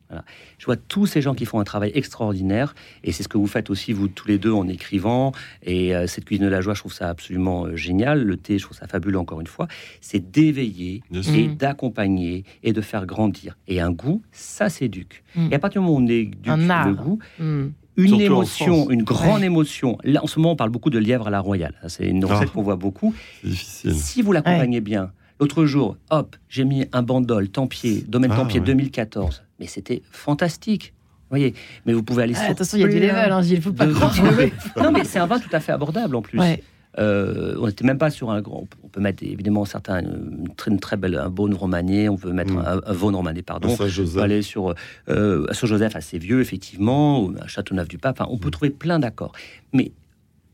Voilà. Je vois tous ces gens qui font un travail extraordinaire, et c'est ce que vous faites aussi, vous tous les deux, en écrivant. Et euh, cette cuisine de la joie, je trouve ça absolument euh, génial. Le thé, je trouve ça fabuleux, encore une fois. C'est d'éveiller et d'accompagner et de faire grandir. Et un goût, ça s'éduque. Mm. Et à partir du moment où on éduque Un le goût, Mm. Une Surtout émotion, une grande Ouais. émotion. Là, en ce moment, on parle beaucoup de lièvre à la royale. C'est une recette Ah. qu'on voit beaucoup. C'est difficile. Si vous l'accompagnez bien, l'autre jour, hop, j'ai mis un bandol, Tempier, domaine Ah, Tempier ouais. 2014. Mais c'était fantastique. Vous voyez, mais vous pouvez aller Ah, sur. attention, il y a du level, hein, Gilles, faut pas de non, mais c'est un vin tout à fait abordable en plus. Euh, on n'était même pas sur un grand. On peut mettre évidemment certains une très, une très belle un Beaune romanier. On peut mettre Mm. un, un Vaune romanier, pardon. Peut Saint-Joseph. aller sur euh, Saint-Joseph assez vieux effectivement, ou à Châteauneuf-du-Pape. Enfin, on peut trouver plein d'accords. Mais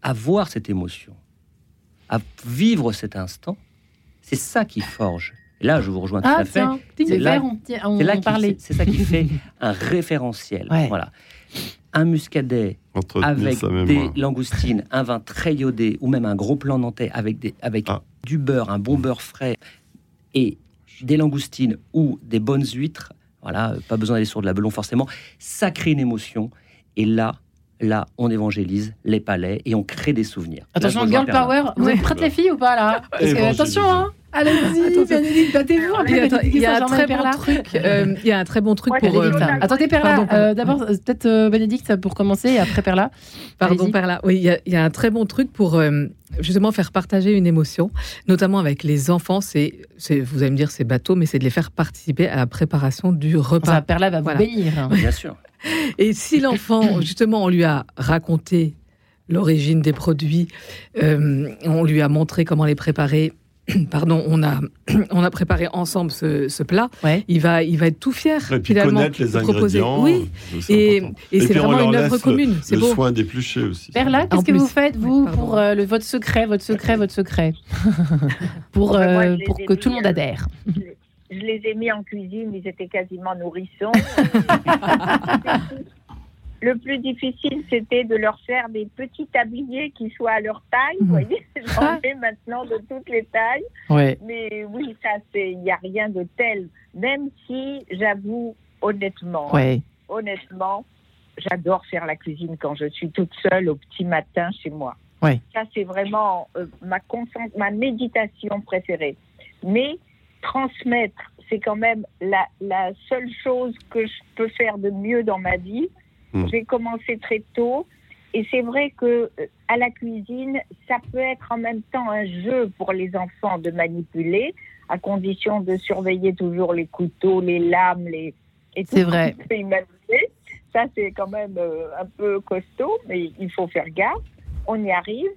avoir cette émotion, à vivre cet instant, c'est ça qui forge Et là, je vous rejoins tout Ah à fait. C'est là- on, tient- on là qui- c'est ça qui fait un référentiel. Ouais. Voilà. Un muscadet Entretenir avec des langoustines, un vin très iodé ou même un gros plan nantais avec, des, avec Ah. du beurre, un bon beurre frais et des langoustines ou des bonnes huîtres, voilà, euh, pas besoin d'aller sur de la belon forcément, ça crée une émotion. Et là, là, on évangélise les palais et on crée des souvenirs. Attention, Là, girl power, vous êtes prêtes les filles ou pas là? Parce que, Évangélisme. Attention, hein Allez-y, Bénédicte, battez-vous. Il y a, il y a un très bon truc. il y a un très bon truc Ouais, pour. euh. Attendez, Perla. Euh, D'abord, peut-être euh, Bénédicte pour commencer et après Perla. Pardon, là. Oui, il y, a- il y a un très bon truc pour euh, justement faire partager une émotion, notamment avec les enfants. C'est, vous allez me dire, c'est bateau, mais c'est de les faire participer à la préparation du Ça, repas. Perla va vous Voilà. bénir. Bien sûr. Et si l'enfant, justement, on lui a raconté l'origine des produits, euh, on lui a montré comment les préparer. Pardon, on a, on a préparé ensemble ce, ce plat. Ouais. Il va, il va être tout fier Et puis finalement. connaître les proposer. ingrédients. Oui, et, important. et c'est vraiment une œuvre commune. C'est Le beau. soin d'éplucher aussi. Perla, qu'est-ce que vous faites, vous, pour euh, le, votre secret, votre secret, votre secret Pour, moi, euh, pour que mis, tout le monde euh, adhère. Je les- je les ai mis en cuisine, ils étaient quasiment nourrissons. Le plus difficile, c'était de leur faire des petits tabliers qui soient à leur taille. Vous Mhm. voyez, j'en fais maintenant de toutes les tailles. Ouais. Mais oui, ça, c'est, il n'y a rien de tel. Même si, j'avoue, honnêtement, Ouais. honnêtement, j'adore faire la cuisine quand je suis toute seule au petit matin chez moi. Ouais. Ça, c'est vraiment euh, ma, ma méditation préférée. Mais transmettre, c'est quand même la, la seule chose que je peux faire de mieux dans ma vie. Mm. J'ai commencé très tôt. Et c'est vrai que euh, à la cuisine, ça peut être en même temps un jeu pour les enfants de manipuler, à condition de surveiller toujours les couteaux, les lames, les et tout C'est ce vrai. qu'on peut imaginer. Ça, c'est quand même euh, un peu costaud, mais il faut faire gaffe. On y arrive.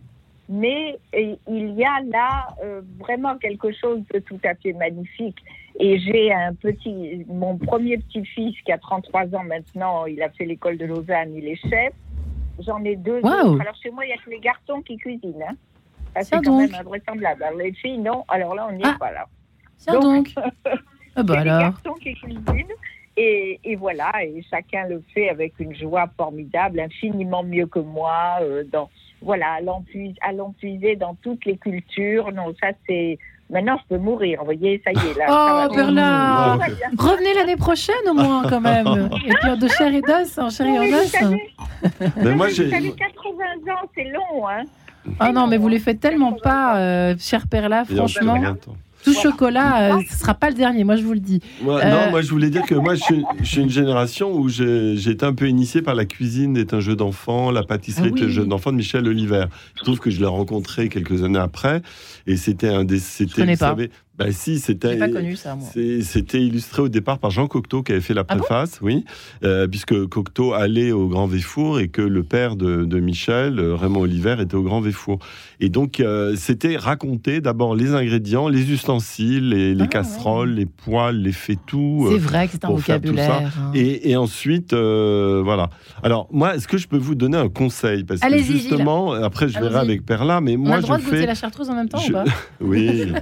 Mais il y a là euh, vraiment quelque chose de tout à fait magnifique. Et j'ai un petit, mon premier petit-fils qui a 33 ans maintenant, il a fait l'école de Lausanne, il est chef. J'en ai deux autres. Alors chez moi, il n'y a que les garçons qui cuisinent. Hein. Ça, c'est quand donc. même invraisemblable. Alors les filles, non. Alors là, on n'y Ah. est pas là. Tiens donc. Ah bah C'est les alors. garçons qui cuisinent. Et, et voilà, et chacun le fait avec une joie formidable, infiniment mieux que moi. euh, dans, voilà, à l'empuiser dans toutes les cultures. Non, ça c'est. Maintenant, je peux mourir. Vous voyez, ça y est. Là, Oh, va bien. Revenez l'année prochaine au moins quand même. Et puis de chair et d'os, en chair et en vous os. Mais moi, vous j'ai. savez, 80 ans, c'est long. Hein. Ah non, mais vous les faites tellement pas, euh, cher Perla, franchement. Tout Voilà. chocolat, euh, ce sera pas le dernier, moi je vous le dis. Moi, Euh, Non, moi je voulais dire que moi je suis, je suis une génération où j'ai été un peu initié par la cuisine est un jeu d'enfant, la pâtisserie Ah est un oui. jeu d'enfant de Michel Oliver. Je trouve que je l'ai rencontré quelques années après et c'était un des. C'était, connais vous pas. savez, bah si, c'était. J'ai pas connu ça, moi. C'est- C'était illustré au départ par Jean Cocteau qui avait fait la Ah bon préface, oui, euh, puisque Cocteau allait au Grand Véfour et que le père de, de Michel, euh, Raymond Oliver, était au Grand Véfour. Et donc euh, c'était raconter d'abord les ingrédients, les ustensiles, les, les Ah, casseroles, les poêles, les fétous. C'est euh, vrai que c'est un vocabulaire. hein. et, et ensuite, euh, voilà. Alors, moi, est-ce que je peux vous donner un conseil? Parce que Gilles. justement, après, je verrai avec Perla, mais On moi, a le droit je de goûter fais. la chartreuse en même temps je- ou pas? Oui,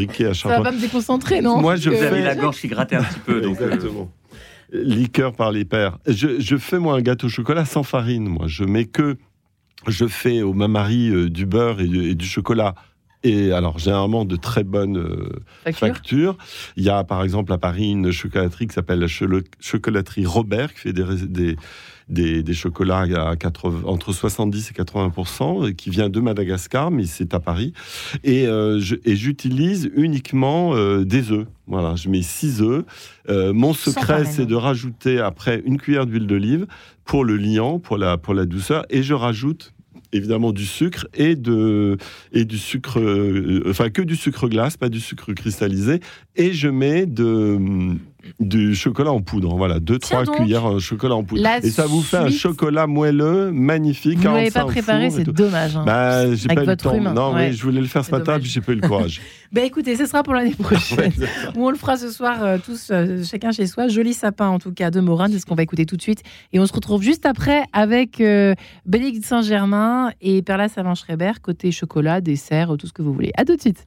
fabriqué à Ça va pas me déconcentrer, non Moi, je que- avez fais- la gorge qui grattait un petit peu. Donc, euh, Exactement. Liqueur par les pères. Je, je fais moi un gâteau au chocolat sans farine. Moi, je mets que, je fais au main-marie euh, du beurre et du, et du chocolat. Et alors, généralement, de très bonnes euh, Facture factures. Il y a, par exemple, à Paris, une chocolaterie qui s'appelle la chocolaterie Robert, qui fait des, des, des chocolats à 80, entre 70 et 80 et qui vient de Madagascar, mais c'est à Paris. Et, euh, j'utilise uniquement euh, des œufs. Voilà, je mets 6 œufs. Euh, mon secret, c'est de rajouter après une cuillère d'huile d'olive pour le liant, pour la, pour la douceur, et je rajoute évidemment du sucre et de et du sucre euh, enfin que du sucre glace pas du sucre cristallisé et je mets de du chocolat en poudre voilà deux Tiens trois donc. cuillères de chocolat en poudre La et ça vous fait un chocolat moelleux magnifique Vous ne l'avez 45 pas préparé, c'est dommage. hein. bah, j'ai pas eu le temps. Non, ouais. oui, je voulais le faire ce matin, puis j'ai pas eu le courage. Ben écoutez, ce sera pour l'année prochaine. On le fera ce soir euh, tous, euh, chacun chez soi. Joli sapin en tout cas de Morin, c'est ce qu'on va écouter tout de suite. Et on se retrouve juste après avec euh, Bénédicte Saint-Germain et Perla Savin-Schreiber, côté chocolat, dessert, tout ce que vous voulez. À tout de suite.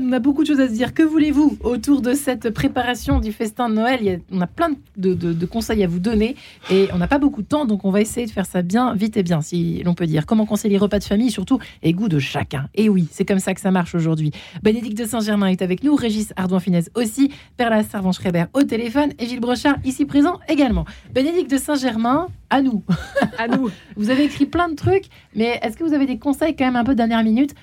On a beaucoup de choses à se dire. Que voulez-vous autour de cette préparation du festin de Noël? Il y a- On a plein de, de- de conseils à vous donner et on n'a pas beaucoup de temps, donc on va essayer de faire ça bien, vite et bien, si l'on peut dire. Comment conseiller les repas de famille, surtout, et goût de chacun? Et oui, c'est comme ça que ça marche aujourd'hui. Bénédicte de Saint-Germain est avec nous, Régis Ardouin-Finesse aussi, Perla Servan-Schreiber au téléphone et Gilles Brochard ici présent également. Bénédicte de Saint-Germain, à nous. À nous. Vous avez écrit plein de trucs, mais est-ce que vous avez des conseils quand même un peu de dernière minute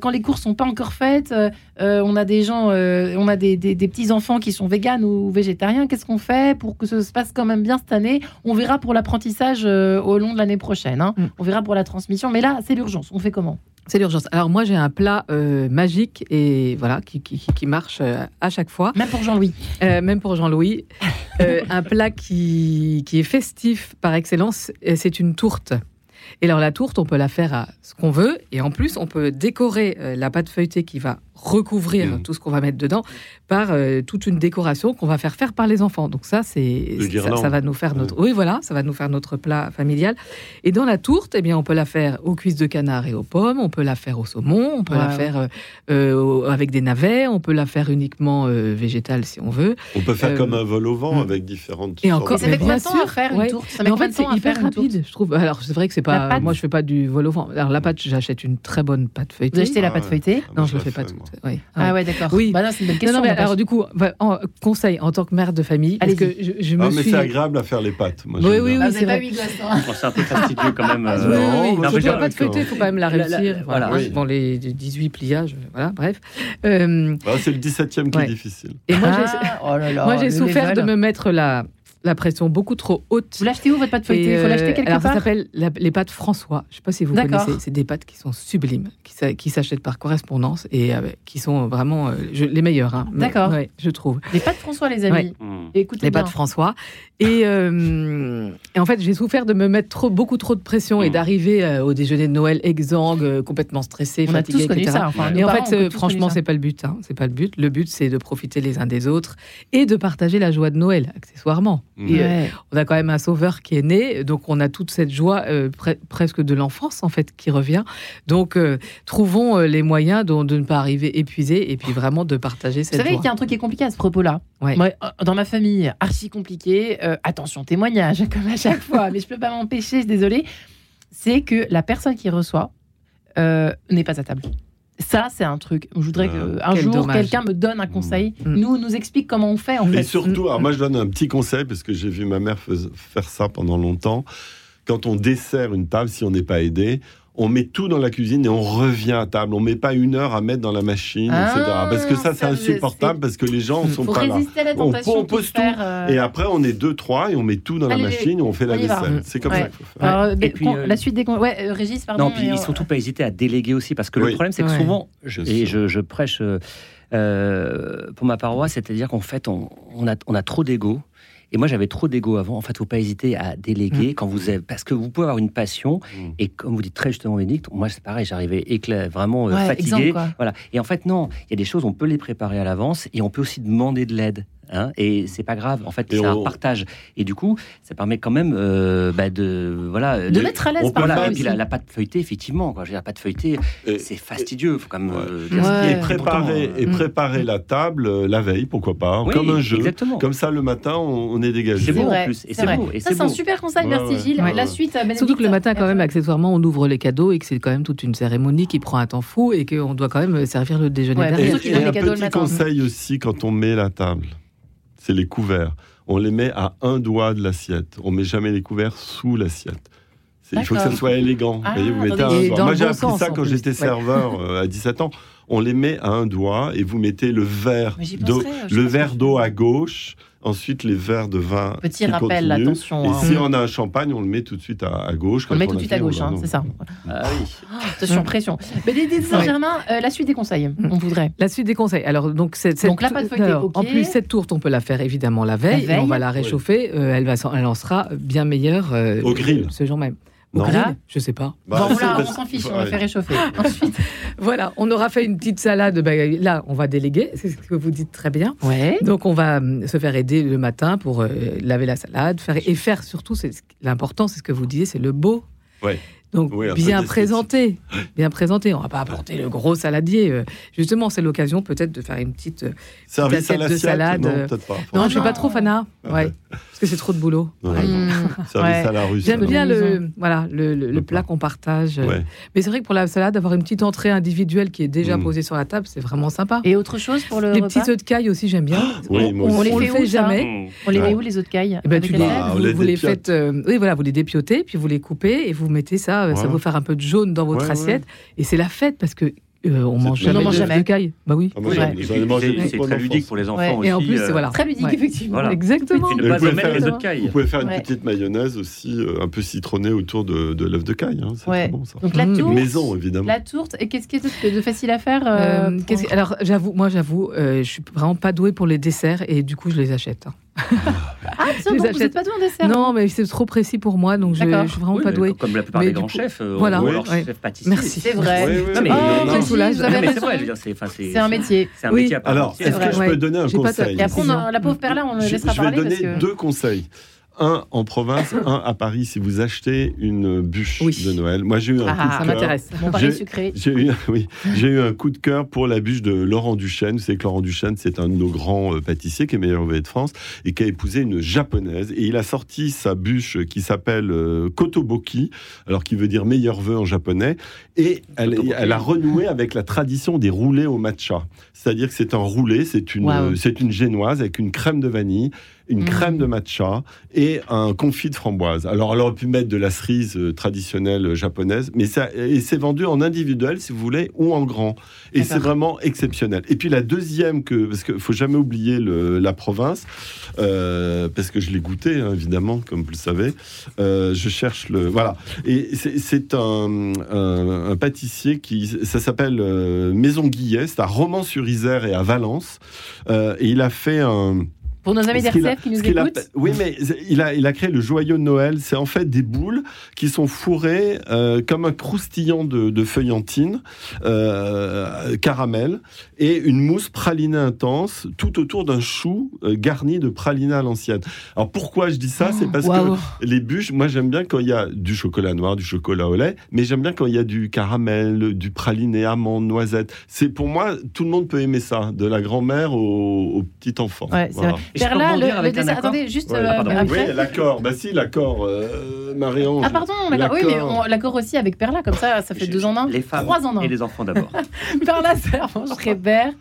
quand les courses sont pas encore faites, euh, euh, on a des gens, euh, on a des, des- des petits enfants qui sont véganes ou végétariens. Qu'est-ce qu'on fait pour que ça se passe quand même bien cette année? On verra pour l'apprentissage euh, au long de l'année prochaine. hein. Mm. On verra pour la transmission. Mais là, c'est l'urgence. On fait comment? C'est l'urgence. Alors moi j'ai un plat euh, magique et voilà qui, qui, qui marche euh, à chaque fois, Même pour Jean-Louis. Euh, même pour Jean-Louis. Euh, un plat qui, qui est festif par excellence, c'est une tourte. Et alors la tourte, on peut la faire à ce qu'on veut, et en plus on peut décorer euh, la pâte feuilletée qui va recouvrir Mm. tout ce qu'on va mettre dedans par euh, toute une décoration qu'on va faire faire par les enfants. Donc ça, c'est ça, va nous faire notre oui voilà, ça va nous faire notre plat familial. Et dans la tourte, eh bien on peut la faire aux cuisses de canard et aux pommes, on peut la faire au saumon, on peut Ouais, la faire euh, euh, avec des navets, on peut la faire uniquement euh, végétale si on veut. On peut faire Euh, comme un vol au vent mm. avec différentes. Et encore, Et ça met combien de bien temps à sûr, faire une ouais. tourte? Ça met Mais en fait, c'est hyper rapide, je trouve. Alors, c'est vrai que c'est La pas. pâte Moi, je fais pas du vol au vent. Alors, la pâte, j'achète une très bonne pâte Vous feuilletée. achetez la Ah pâte feuilletée Ah, Non, je le la fais pas toute. Oui. Ah ouais, d'accord. Oui. Bah non, c'est une bonne Non, question. non, mais n'empêche. alors du coup, en- conseil en tant que mère de famille, parce que je, je me Ah, mais suis. c'est agréable à faire les pâtes. Moi, Oui, oui, oui, vous c'est vrai. c'est un peu fastidieux quand même. Oui, euh, oui, Non, oui. la pâte feuilletée, il faut quand même la réussir. voilà. Dans les 18 pliages, voilà, bref. Euh, Ah, c'est le 17e qui est difficile. et moi, j'ai. Oh là là, Moi, j'ai le souffert de me mettre la, la pression beaucoup trop haute. Vous l'achetez où votre pâte feuilletée? Et, Il faut l'acheter euh, quelque alors, part? Ça s'appelle la- les pâtes François. Je ne sais pas si vous D'accord. connaissez. C'est des pâtes qui sont sublimes, qui, s'a- qui s'achètent par correspondance et euh, qui sont vraiment euh, je- les meilleures. hein. D'accord. ouais, je trouve. Les pâtes François, les amis. Ouais. Écoutez Les bien. pâtes François. Et, euh, et en fait, j'ai souffert de me mettre trop, beaucoup trop de pression et Mm. d'arriver euh, au déjeuner de Noël exsangue, euh, complètement stressé, On a fatigué, tous connu etc. ça. Enfin, Et en parents fait, franchement, c'est pas le but. hein. C'est pas le but. Le but, c'est de profiter les uns des autres et de partager la joie de Noël, accessoirement. Et, euh, Ouais. on a quand même un sauveur qui est né, donc on a toute cette joie euh, pre- presque de l'enfance en fait qui revient. Donc euh, trouvons euh, les moyens de, de ne pas arriver épuisé et puis vraiment de partager Vous cette savez joie. qu'il y a un truc qui est compliqué à ce propos-là. Ouais. Moi, dans ma famille, archi compliqué. euh, attention, témoignage, comme à chaque fois, mais je peux pas m'empêcher, je suis désolée. C'est que la personne qui reçoit euh, n'est pas à table. Ça, c'est un truc. Je voudrais Ah, qu'un jour, dommage. quelqu'un me donne un conseil, Mm. nous, nous explique comment on fait, en Et fait. surtout, alors moi je donne un petit conseil parce que j'ai vu ma mère faire ça pendant longtemps. Quand on dessert une table, si on n'est pas aidé, on met tout dans la cuisine et on revient à table. On met pas une heure à mettre dans la machine, Ah, etc. Parce que ça, c'est insupportable parce que les gens sont pas là. résister à la On- tentation. on pose faire, euh, Et après, on est deux, trois et on met tout dans la machine et on fait la vaisselle. C'est comme Ouais. ça qu'il faut faire. alors, Et puis, euh, la suite des ouais, euh, Régis, pardon. Non, puis et, euh, surtout pas hésiter à déléguer aussi, parce que Oui. le problème, c'est que Ouais. souvent, je, et je, je prêche pour ma paroisse, c'est-à-dire qu'en fait, on, on a, on a trop d'ego. Et moi, j'avais trop d'ego avant. En fait, faut pas hésiter à déléguer quand vous avez, parce que vous pouvez avoir une passion. Mm. Et comme vous dites très justement, Bénédicte, moi, c'est pareil, j'arrivais éclat, vraiment euh, Ouais, fatigué. exemple. Voilà. Et en fait, non, il y a des choses, on peut les préparer à l'avance et on peut aussi demander de l'aide. Hein, et c'est pas grave. En fait, c'est un partage. Et du coup, ça permet quand même euh, bah, de voilà de mettre à l'aise voilà, là et puis la, la pâte feuilletée, effectivement, quoi. Je veux dire, la pâte feuilletée, Et- c'est fastidieux. Faut quand même Ouais. euh, dire Ouais. Et préparer, Pourtant, et Mm. préparer la table euh, la veille, pourquoi pas, oui, comme un jeu. Exactement. Comme ça, le matin, on, on est dégagé. C'est beau en plus, et c'est beau, et Ça, c'est un super conseil, Ouais, merci ouais. Gilles. Ouais. La suite. Surtout que le matin, quand même, accessoirement, on ouvre les cadeaux et que c'est quand même toute une cérémonie qui prend un temps fou et qu'on doit quand même servir le déjeuner Ouais, Et, un petit conseil aussi quand on met la table, c'est les couverts. On les met à un doigt de l'assiette. On met jamais les couverts sous l'assiette. Il faut que ça soit élégant. Ah, Vous voyez, vous mettez un doigt. Moi, j'ai bon appris sens, ça quand j'étais Ouais. serveur euh, à 17 ans. On les met à un doigt et vous mettez le verre le d'eau à gauche, ensuite les verres de vin. Petit qui rappel, continuent. attention. Et hein. si on a un champagne, on le met tout de suite à, à gauche. On le met tout de suite à gauche, hein, c'est ça. Ah oui. Attention, pression. Bénédicte Saint-Germain, euh, la suite des conseils, on voudrait. La suite des conseils. Alors, donc, cette, cette- Donc, la pâte feuilletée, alors, ok. En plus, cette tourte, on peut la faire évidemment la veille. La et on va la réchauffer. euh, elle, va, elle en sera bien meilleure euh, Au grill. ce jour même. Non. Voilà. Je sais pas. Bah, bon, voilà, on s'en fiche, on va faire réchauffer. Ensuite. Voilà, on aura fait une petite salade. ben, là, on va déléguer. C'est ce que vous dites très bien. Ouais. Donc, on va hum, se faire aider le matin pour euh, laver la salade, faire et faire surtout. C'est l'important, c'est ce que vous disiez, c'est le beau. Ouais. Donc Oui, bien présenté, bien présenté. On va pas apporter le gros saladier. euh. Justement, c'est l'occasion peut-être de faire une petite. euh, Service assiette de salade, Non, euh, peut-être pas. Non, Ah je fais non. pas trop Fana. Ah Ouais, ouais. parce que c'est trop de boulot. Non, Ouais. non. Mmh. Service Ouais. à la russe. J'aime bien le, voilà, le, le- le Le plat qu'on partage. Ouais. Mais c'est vrai que pour la salade, avoir une petite entrée individuelle qui est déjà Mm. posée sur la table, c'est vraiment sympa. Et autre chose pour le les repas petits œufs de caille aussi, j'aime bien. Oui, on, on les On les fait, fait où, jamais. On les met Ouais. où les autres cailles Eh ben, tu les, Ah, vous, les faites, oui voilà, vous les dépiotez, puis vous les coupez et vous mettez ça, ça Ouais. va vous faire un peu de jaune dans votre Ouais, ouais. assiette. Et c'est la fête parce que euh, on mange jamais On mange jamais. de caille. Bah oui. Ah, mangé c'est- très ludique pour les enfants Ouais. aussi. Et en plus, euh, voilà. Très ludique, Ouais. effectivement. Voilà. Exactement. Et ne vous pas pouvez omettre faire les une- œufs de caille. Vous pouvez faire une Ouais. petite mayonnaise aussi, euh, un peu citronnée autour de, de l'œuf de caille. hein, C'est bon ça. Donc la Mmh. tourte. Maison, évidemment. La tourte. Et qu'est-ce qui est de facile à faire euh, Euh, alors j'avoue, moi j'avoue, euh, je suis vraiment pas douée pour les desserts et du coup je les achète. hein. Ah, les bon, vous n'êtes pas tout en dessert. Non, mais c'est trop précis pour moi, donc je, je suis vraiment Oui, pas douée. Comme la plupart Mais des grands coup- chefs, euh, voilà, ou alors ouais. chefs pâtissiers. Merci. C'est vrai. Oui, oui, Non, mais. Oh, non, vous Non, avez mais c'est vrai, c'est un métier. C'est un Oui. métier à part Alors, est-ce que je Ouais. peux donner un conseil Et après, on a- bien. la pauvre Perla, on le je, laissera je vais parler. donner deux conseils. Un en province, un à Paris. Si vous achetez une bûche Oui. de Noël, moi j'ai eu un Ah, coup de Ça cœur. m'intéresse. Mon pari J'ai- sucré. J'ai eu, oui, j'ai eu un coup de cœur pour la bûche de Laurent Duchesne. Vous savez que Laurent Duchesne, c'est un de nos grands euh, pâtissiers qui est meilleur ouvrier de France et qui a épousé une japonaise. Et il a sorti sa bûche qui s'appelle euh, Kotoboki, alors qui veut dire meilleur vœu en japonais. Et elle, a renoué avec la tradition des roulés au matcha. C'est-à-dire que c'est un roulé, c'est une, c'est une génoise avec une crème de vanille une Mhm. crème de matcha et un confit de framboise. Alors, elle aurait pu mettre de la cerise euh, traditionnelle euh, japonaise, mais ça, et c'est vendu en individuel, si vous voulez, ou en grand. Et D'accord. c'est vraiment exceptionnel. Et puis la deuxième, que, parce qu'il faut jamais oublier le- la province, euh, parce que je l'ai goûté, hein, évidemment, comme vous le savez. Euh, je cherche le. Voilà. Et c'est- c'est un, un- un pâtissier qui. Ça s'appelle euh, Maison Guillet, c'est à Romans-sur-Isère et à Valence. Euh, et il a fait un. Pour nos amis d'RCF qui nous a- écoutent, oui, mais il a, il a créé le joyau de Noël. C'est en fait des boules qui sont fourrées euh, comme un croustillant de, de feuillantine, euh, caramel, et une mousse pralinée intense tout autour d'un chou euh, garni de pralinée à l'ancienne. Alors pourquoi je dis ça? C'est parce que les bûches, moi j'aime bien quand il y a du chocolat noir, du chocolat au lait, mais j'aime bien quand il y a du caramel, du praliné, amande, noisette. C'est pour moi, tout le monde peut aimer ça, de la grand-mère au, au petit enfant. Ouais, Voilà. Perla, le, le Attendez, juste Ouais, euh, après. Oui, l'accord. Bah si, l'accord, euh, Marie-Ange. Ah pardon, d'accord. Oui, mais L'accord. l'accord aussi avec Perla, comme ça, ça fait deux en un. Les femmes Trois en un. et les enfants d'abord. Perla Servange Rébert.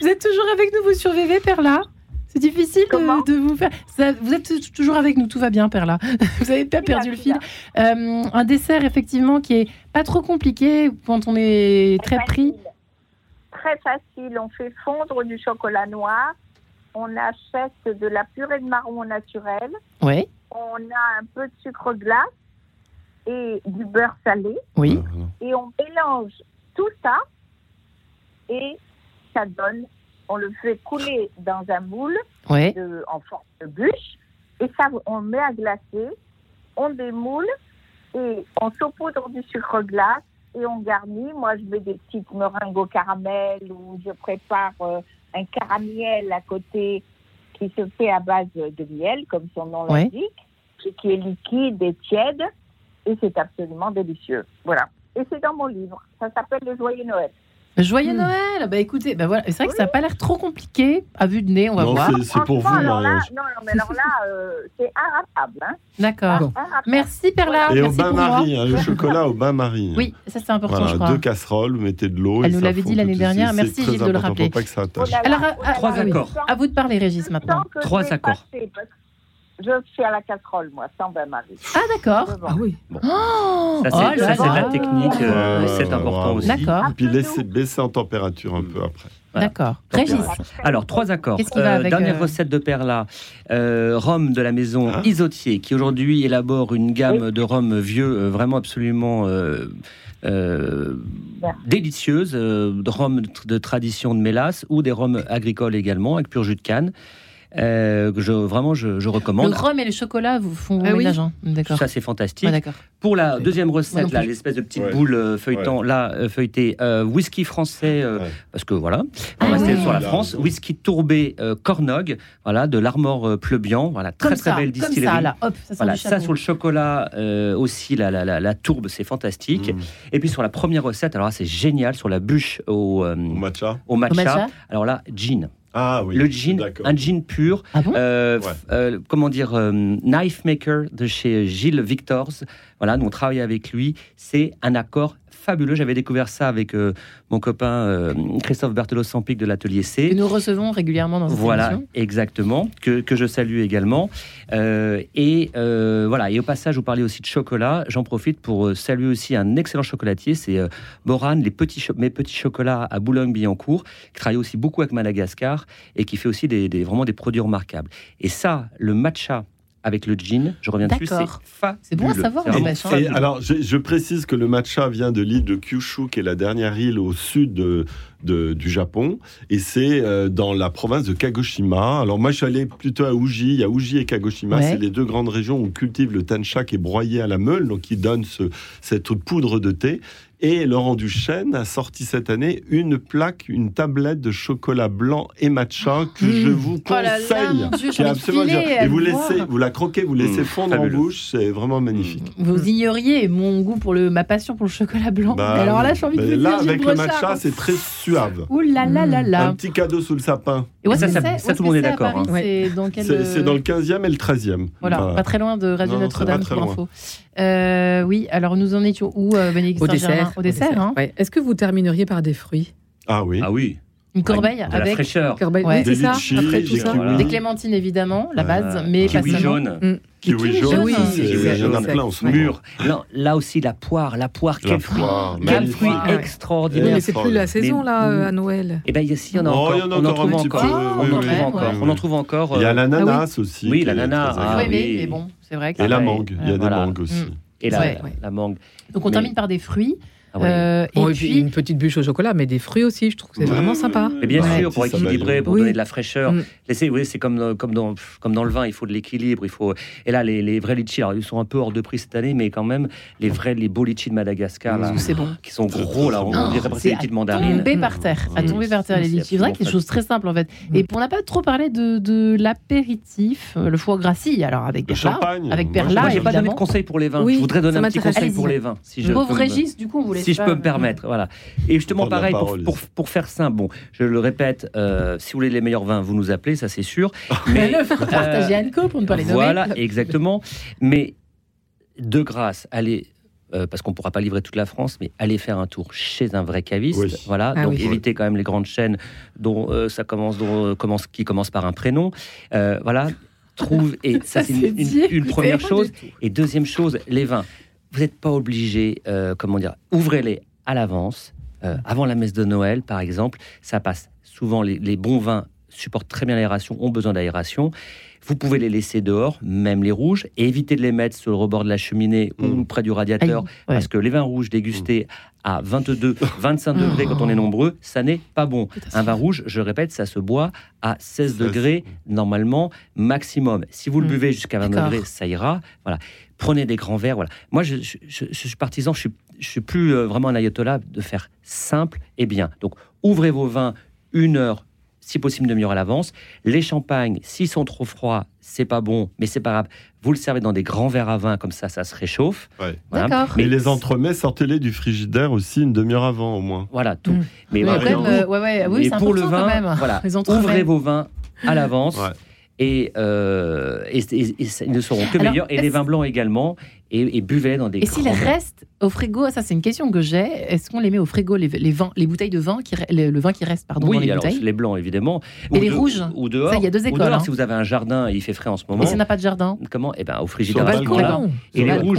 Vous êtes toujours avec nous, vous survivez, Perla C'est difficile de, de vous faire. ça- vous êtes toujours avec nous, tout va bien, Perla. Vous n'avez pas perdu le fil. Euh, un dessert, effectivement, qui est pas trop compliqué quand on est très pris. facile. Très facile. On fait fondre du chocolat noir. On achète de la purée de marron naturelle. Oui, On a un peu de sucre glace et du beurre salé. oui. Et on mélange tout ça et ça donne. On le fait couler dans un moule oui. de- en forme de bûche et ça, on met à glacer. On démoule et on saupoudre du sucre glace et on garnit. Moi, je mets des petites meringues au caramel ou je prépare euh, un caramiel à côté qui se fait à base de miel, comme son nom l'indique, et qui est liquide et tiède. Et c'est absolument délicieux. Voilà. Et c'est dans mon livre. Ça s'appelle Le Joyeux Noël. Joyeux Hmm. Noël Bah écoutez, bah voilà. c'est vrai que ça n'a pas l'air trop compliqué à vue de nez, on va Non, voir. c'est- c'est pour vous, alors là, non, non, mais alors là, euh, c'est inratable. Hein. D'accord. Bon. Inratable. Merci Perla, Et au merci pour moi. bain-marie, hein, le chocolat au bain-marie. Oui, ça c'est important, Voilà, je crois. deux casseroles, vous mettez de l'eau. Elle et nous l'avait dit l'année dernière. Merci, Gilles, de le rappeler. Pas que ça Oh attache. là là, Alors, oh là à- Trois accords. À vous de parler, Régis, maintenant. Trois accords. parce Je suis à la casserole, moi, sans bain-marie. Ah d'accord. Ah oui. Oh, Ça, c'est oh ça, c'est de la technique, euh, Ouais, c'est ouais, important ouais. aussi. D'accord, Un Puis doux. baisser en température un peu après. Voilà. d'accord. Régis, Alors, trois accords. Qu'est-ce qui va avec, dernière euh, recette de Perla. Euh, rhum de la maison Ah. Isotier, qui aujourd'hui élabore une gamme de rhum vieux euh, vraiment absolument euh, euh, délicieuse. euh, de rhum de tradition de mélasse ou des rhums agricoles également, avec pur jus de canne. Euh, que je, vraiment, je, je le recommande. rhum et le chocolat vous font Ah oui. ménage. hein. D'accord. Ça, c'est fantastique. Ouais. Pour la deuxième recette, là, l'espèce de petite Ouais. boule euh, feuilletant, là, euh, feuilletée, euh, whisky français, euh, Ouais. parce que voilà, Ah on va rester ouais. sur la France, whisky tourbé euh, Cornog, voilà, de l'Armor euh, Pleubian, voilà, très Comme très ça, belle comme distillerie. ça, là, hop, ça sent Voilà, ça sur le chocolat euh, aussi, la, la, la, la tourbe, c'est fantastique. Mmh. Et puis sur la première recette, alors là, c'est génial, sur la bûche au, euh, Au matcha au matcha. Au matcha Alors là, gin. Ah oui. le je suis gin, d'accord. un gin pur, Ah bon? Euh, Ouais. euh, comment dire, euh, knife maker de chez Gilles Victors. Voilà, nous on travaille avec lui. C'est un accord fabuleux. J'avais découvert ça avec euh, mon copain euh, Christophe Berthelot-Sampic de l'atelier Que C. nous recevons régulièrement dans cette Voilà, émission. exactement, que, que je salue également. Euh, et voilà, et au passage, vous parlez aussi de chocolat. J'en profite pour saluer aussi un excellent chocolatier, c'est Boran, les petits mes petits chocolats à Boulogne-Billancourt, qui travaille aussi beaucoup avec Madagascar et qui fait aussi des, des- vraiment des produits remarquables. Et ça, le matcha avec le gin, je reviens dessus, c'est D'accord. fabuleux. C'est bon à savoir. Et alors, je, je précise que le matcha vient de l'île de Kyushu, qui est la dernière île au sud de- de- du Japon, et c'est euh, dans la province de Kagoshima. Alors moi, je suis allé plutôt à Uji. Il y a Uji et Kagoshima, Ouais. c'est les deux grandes régions où on cultive le tancha qui est broyé à la meule, donc qui donne ce- cette poudre de thé. Et Laurent Duchesne a sorti cette année une plaque, une tablette de chocolat blanc et matcha que je vous Oh là là, conseille. mon Dieu, qui est de absolument Et vous laissez, vous la croquez, vous laissez Mmh, fondre fabuleux. en bouche, c'est vraiment magnifique. Vous ignoriez mon goût pour le, ma passion pour le chocolat blanc. Bah, Mais alors là, j'ai envie de bah, vous Là, dire, avec le matcha, c'est très suave. Ouh là là là Un petit cadeau sous le sapin. Et est-ce Ça, ça- c'est ça, tout le monde est d'accord, hein. C'est dans quel dans le 15e et le 13e. Voilà, pas très loin de Radio Notre-Dame pour l'info. Euh, oui, alors nous en étions où, euh, Bénédicte Au dessert. Au dessert, hein Ouais. Est-ce que vous termineriez par des fruits Ah oui. Ah oui. Une corbeille de la avec fraîcheur. Corbeille- Ouais. Oui, c'est Des ça. litchis, Après des tout ça. des clémentines évidemment, la base, mais pas seulement. jaune, Mm. Kiwi jaune, kiwi il y en a plein en ce mûr. Là, aussi, la poire, la poire, quel fruit, quel fruit Ouais. Ah, extraordinaire. Oui, mais c'est plus la saison là euh, à Noël. Eh bien, ici, il y en a Oh, encore. il y en a on en encore trouve encore. on oui, en oui, trouve oui. encore. Oui, oui. Il y a euh, l'ananas aussi. Oui, l'ananas, ah oui, mais, oui. mais bon, c'est vrai que Et la mangue, il y a des Voilà. mangues aussi. Et la, mangue. Donc on termine par des fruits. Ah ouais. euh, Bon, et et puis puis, une petite bûche au chocolat, mais des fruits aussi, je trouve que c'est vraiment ouais, sympa. Mais bien Ouais. sûr, pour équilibrer, pour Oui. donner de la fraîcheur. Mm. Laissez, oui, c'est comme, comme, dans, comme dans le vin, il faut de l'équilibre. Il faut... Et là, les, les vrais litchis, alors ils sont un peu hors de prix cette année, mais quand même, les vrais, les beaux litchis de Madagascar, là, c'est bon. qui sont gros, là, on, on dirait presque C'est des petites mandarines. tomber par terre, à Mm. tomber par terre les C'est litchis. C'est vrai que c'est des choses très simples en fait. Et on n'a pas trop parlé de, de l'apéritif, euh, le foie grassis, alors avec Perla. champagne. Avec Perla, Moi, j'ai pas donné de conseils pour les vins. Je voudrais donner un petit conseil pour les vins, si je Pauvre Régis, du coup, on vous laisse si je peux me permettre, voilà. Et justement, pareil, pour, parole, pour, pour faire simple, bon, je le répète, euh, si vous voulez les meilleurs vins, vous nous appelez, ça c'est sûr. Mais Le Anne-Co pour ne pas les nommer. Voilà, exactement. Mais de grâce, allez. euh, parce qu'on ne pourra pas livrer toute la France, mais allez faire un tour chez un vrai caviste. Oui. Voilà, Ah donc oui. évitez quand même les grandes chaînes dont euh, ça commence, dont, euh, commence, qui commence par un prénom. Euh, voilà, trouve et ça c'est C'est une, première chose. Et deuxième chose, les vins. Vous n'êtes pas obligé, euh, comment dire, ouvrez-les à l'avance. Euh, avant la messe de Noël, par exemple, ça passe. Souvent, les, les bons vins supportent très bien l'aération, ont besoin d'aération. Vous pouvez les laisser dehors, même les rouges, et éviter de les mettre sur le rebord de la cheminée ou Mm. près du radiateur, Aïe, ouais. parce que les vins rouges dégustés à 22, 25 degrés quand on est nombreux, ça n'est pas bon. Un vin rouge, je répète, ça se boit à 16 16. degrés normalement maximum. Si vous le Mm. buvez jusqu'à 20 D'accord. degrés, ça ira. Voilà. Prenez des grands verres. Voilà. Moi, je, je- je- je suis partisan. Je suis, je suis plus euh, vraiment un ayatollah de faire simple et bien. Donc, ouvrez vos vins une heure, si possible une demi-heure à l'avance. Les champagnes, s'ils sont trop froids, c'est pas bon, mais c'est pas grave. Vous le servez dans des grands verres à vin, comme ça, ça se réchauffe. Ouais. Voilà. D'accord. Mais les entremets, sortez-les du frigidaire aussi une demi-heure avant au moins. Voilà tout. Mm. Mais même, euh, ouais, ouais, oui, pour le important vin, quand même. voilà, Les ouvrez vos vins à l'avance. Et, euh, et, et- et ça- ils ne seront que Alors, meilleurs. Et les vins blancs également. Et, buvez dans des Et s'ils restent au frigo, ça c'est une question que j'ai. Est-ce qu'on les met au frigo les, les vins, les bouteilles de vin qui le, le vin qui reste pardon dans Oui, les alors bouteilles? les blancs évidemment. Et Ou les de- rouges? Ou dehors. Il y a deux Ou écoles, dehors, hein. si vous avez un jardin et il fait frais en ce moment. Et s'il n'a pas de jardin Comment? Eh ben au frigidaire. balcon. Et les le rouges,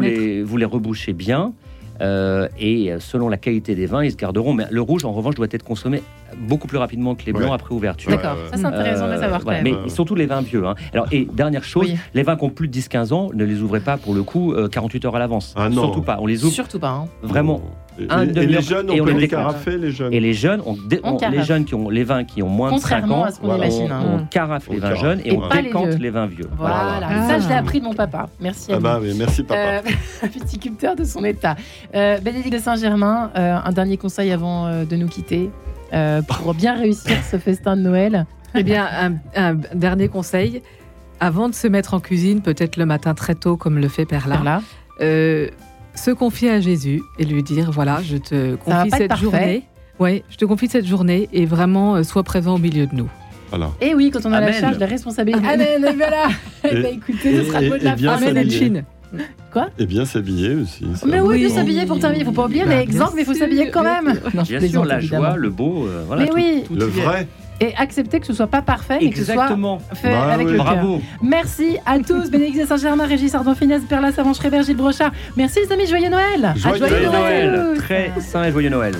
les, vous les rebouchez bien. Euh, et euh, selon la qualité des vins, ils se garderont. Mais le rouge, en revanche, doit être consommé beaucoup plus rapidement que les blancs Ouais. après ouverture. D'accord, ouais. ça c'est intéressant de Euh, savoir voilà. quand Mais surtout les vins vieux. hein. Alors, et dernière chose, Oui. les vins qui ont plus de 10-15 ans, ne les ouvrez pas pour le coup euh, 48 heures à l'avance. Ah non. Surtout pas. On les ouvre Surtout pas. hein. vraiment. Et, Un et- et les jeunes, et on on peut les les carafer, les jeunes. Et les jeunes, on dé- On on- les jeunes qui ont les vins qui ont moins de 5 Contrairement ans, à ce qu'on voilà. imagine. on, hein. on carafe On les vins carafe. jeunes et, Et on les décante vieux. les vins vieux. Voilà, Ah. ça je l'ai appris de mon papa. Merci à Ah bah oui, merci papa. Euh, viticulteur de son état. Euh, Bénédicte de Saint-Germain, euh, un dernier conseil avant euh, de nous quitter euh, pour bien réussir ce festin de Noël. Eh bien, un, un dernier conseil. Avant de se mettre en cuisine, peut-être le matin très tôt, comme le fait Perla, Voilà. euh, se confier à Jésus et lui dire voilà, je te confie cette parfait. journée. Ouais, je te confie cette journée et vraiment euh, sois présent au milieu de nous. Voilà. Et oui, quand on a la Amen. charge, la responsabilité. Amen. Amen, et voilà. Eh Et- ben, écoutez, ce et- sera le mot de et la bien fin. Amen et s'habiller. Chine. Et bien s'habiller aussi. ça. Mais oui, Oui. s'habiller pour terminer, il faut pas oublier, Bah, exempt, mais il faut s'habiller quand même. Non, Bien sûr, la évidemment. joie, le beau, euh, voilà. Mais tout- oui. tout Le vrai. Et accepter que ce soit pas parfait, mais que ce soit Exactement. fait Bah avec oui. le cœur. Bravo. Merci à tous, Bénédicte de Saint-Germain, Régis Ardon-Finesse, Perla Savon-Schreiber, Gilles Brochard. Merci les amis, joyeux Noël. À Joyeux Joyeux à Noël. tous. Très sain et joyeux Noël.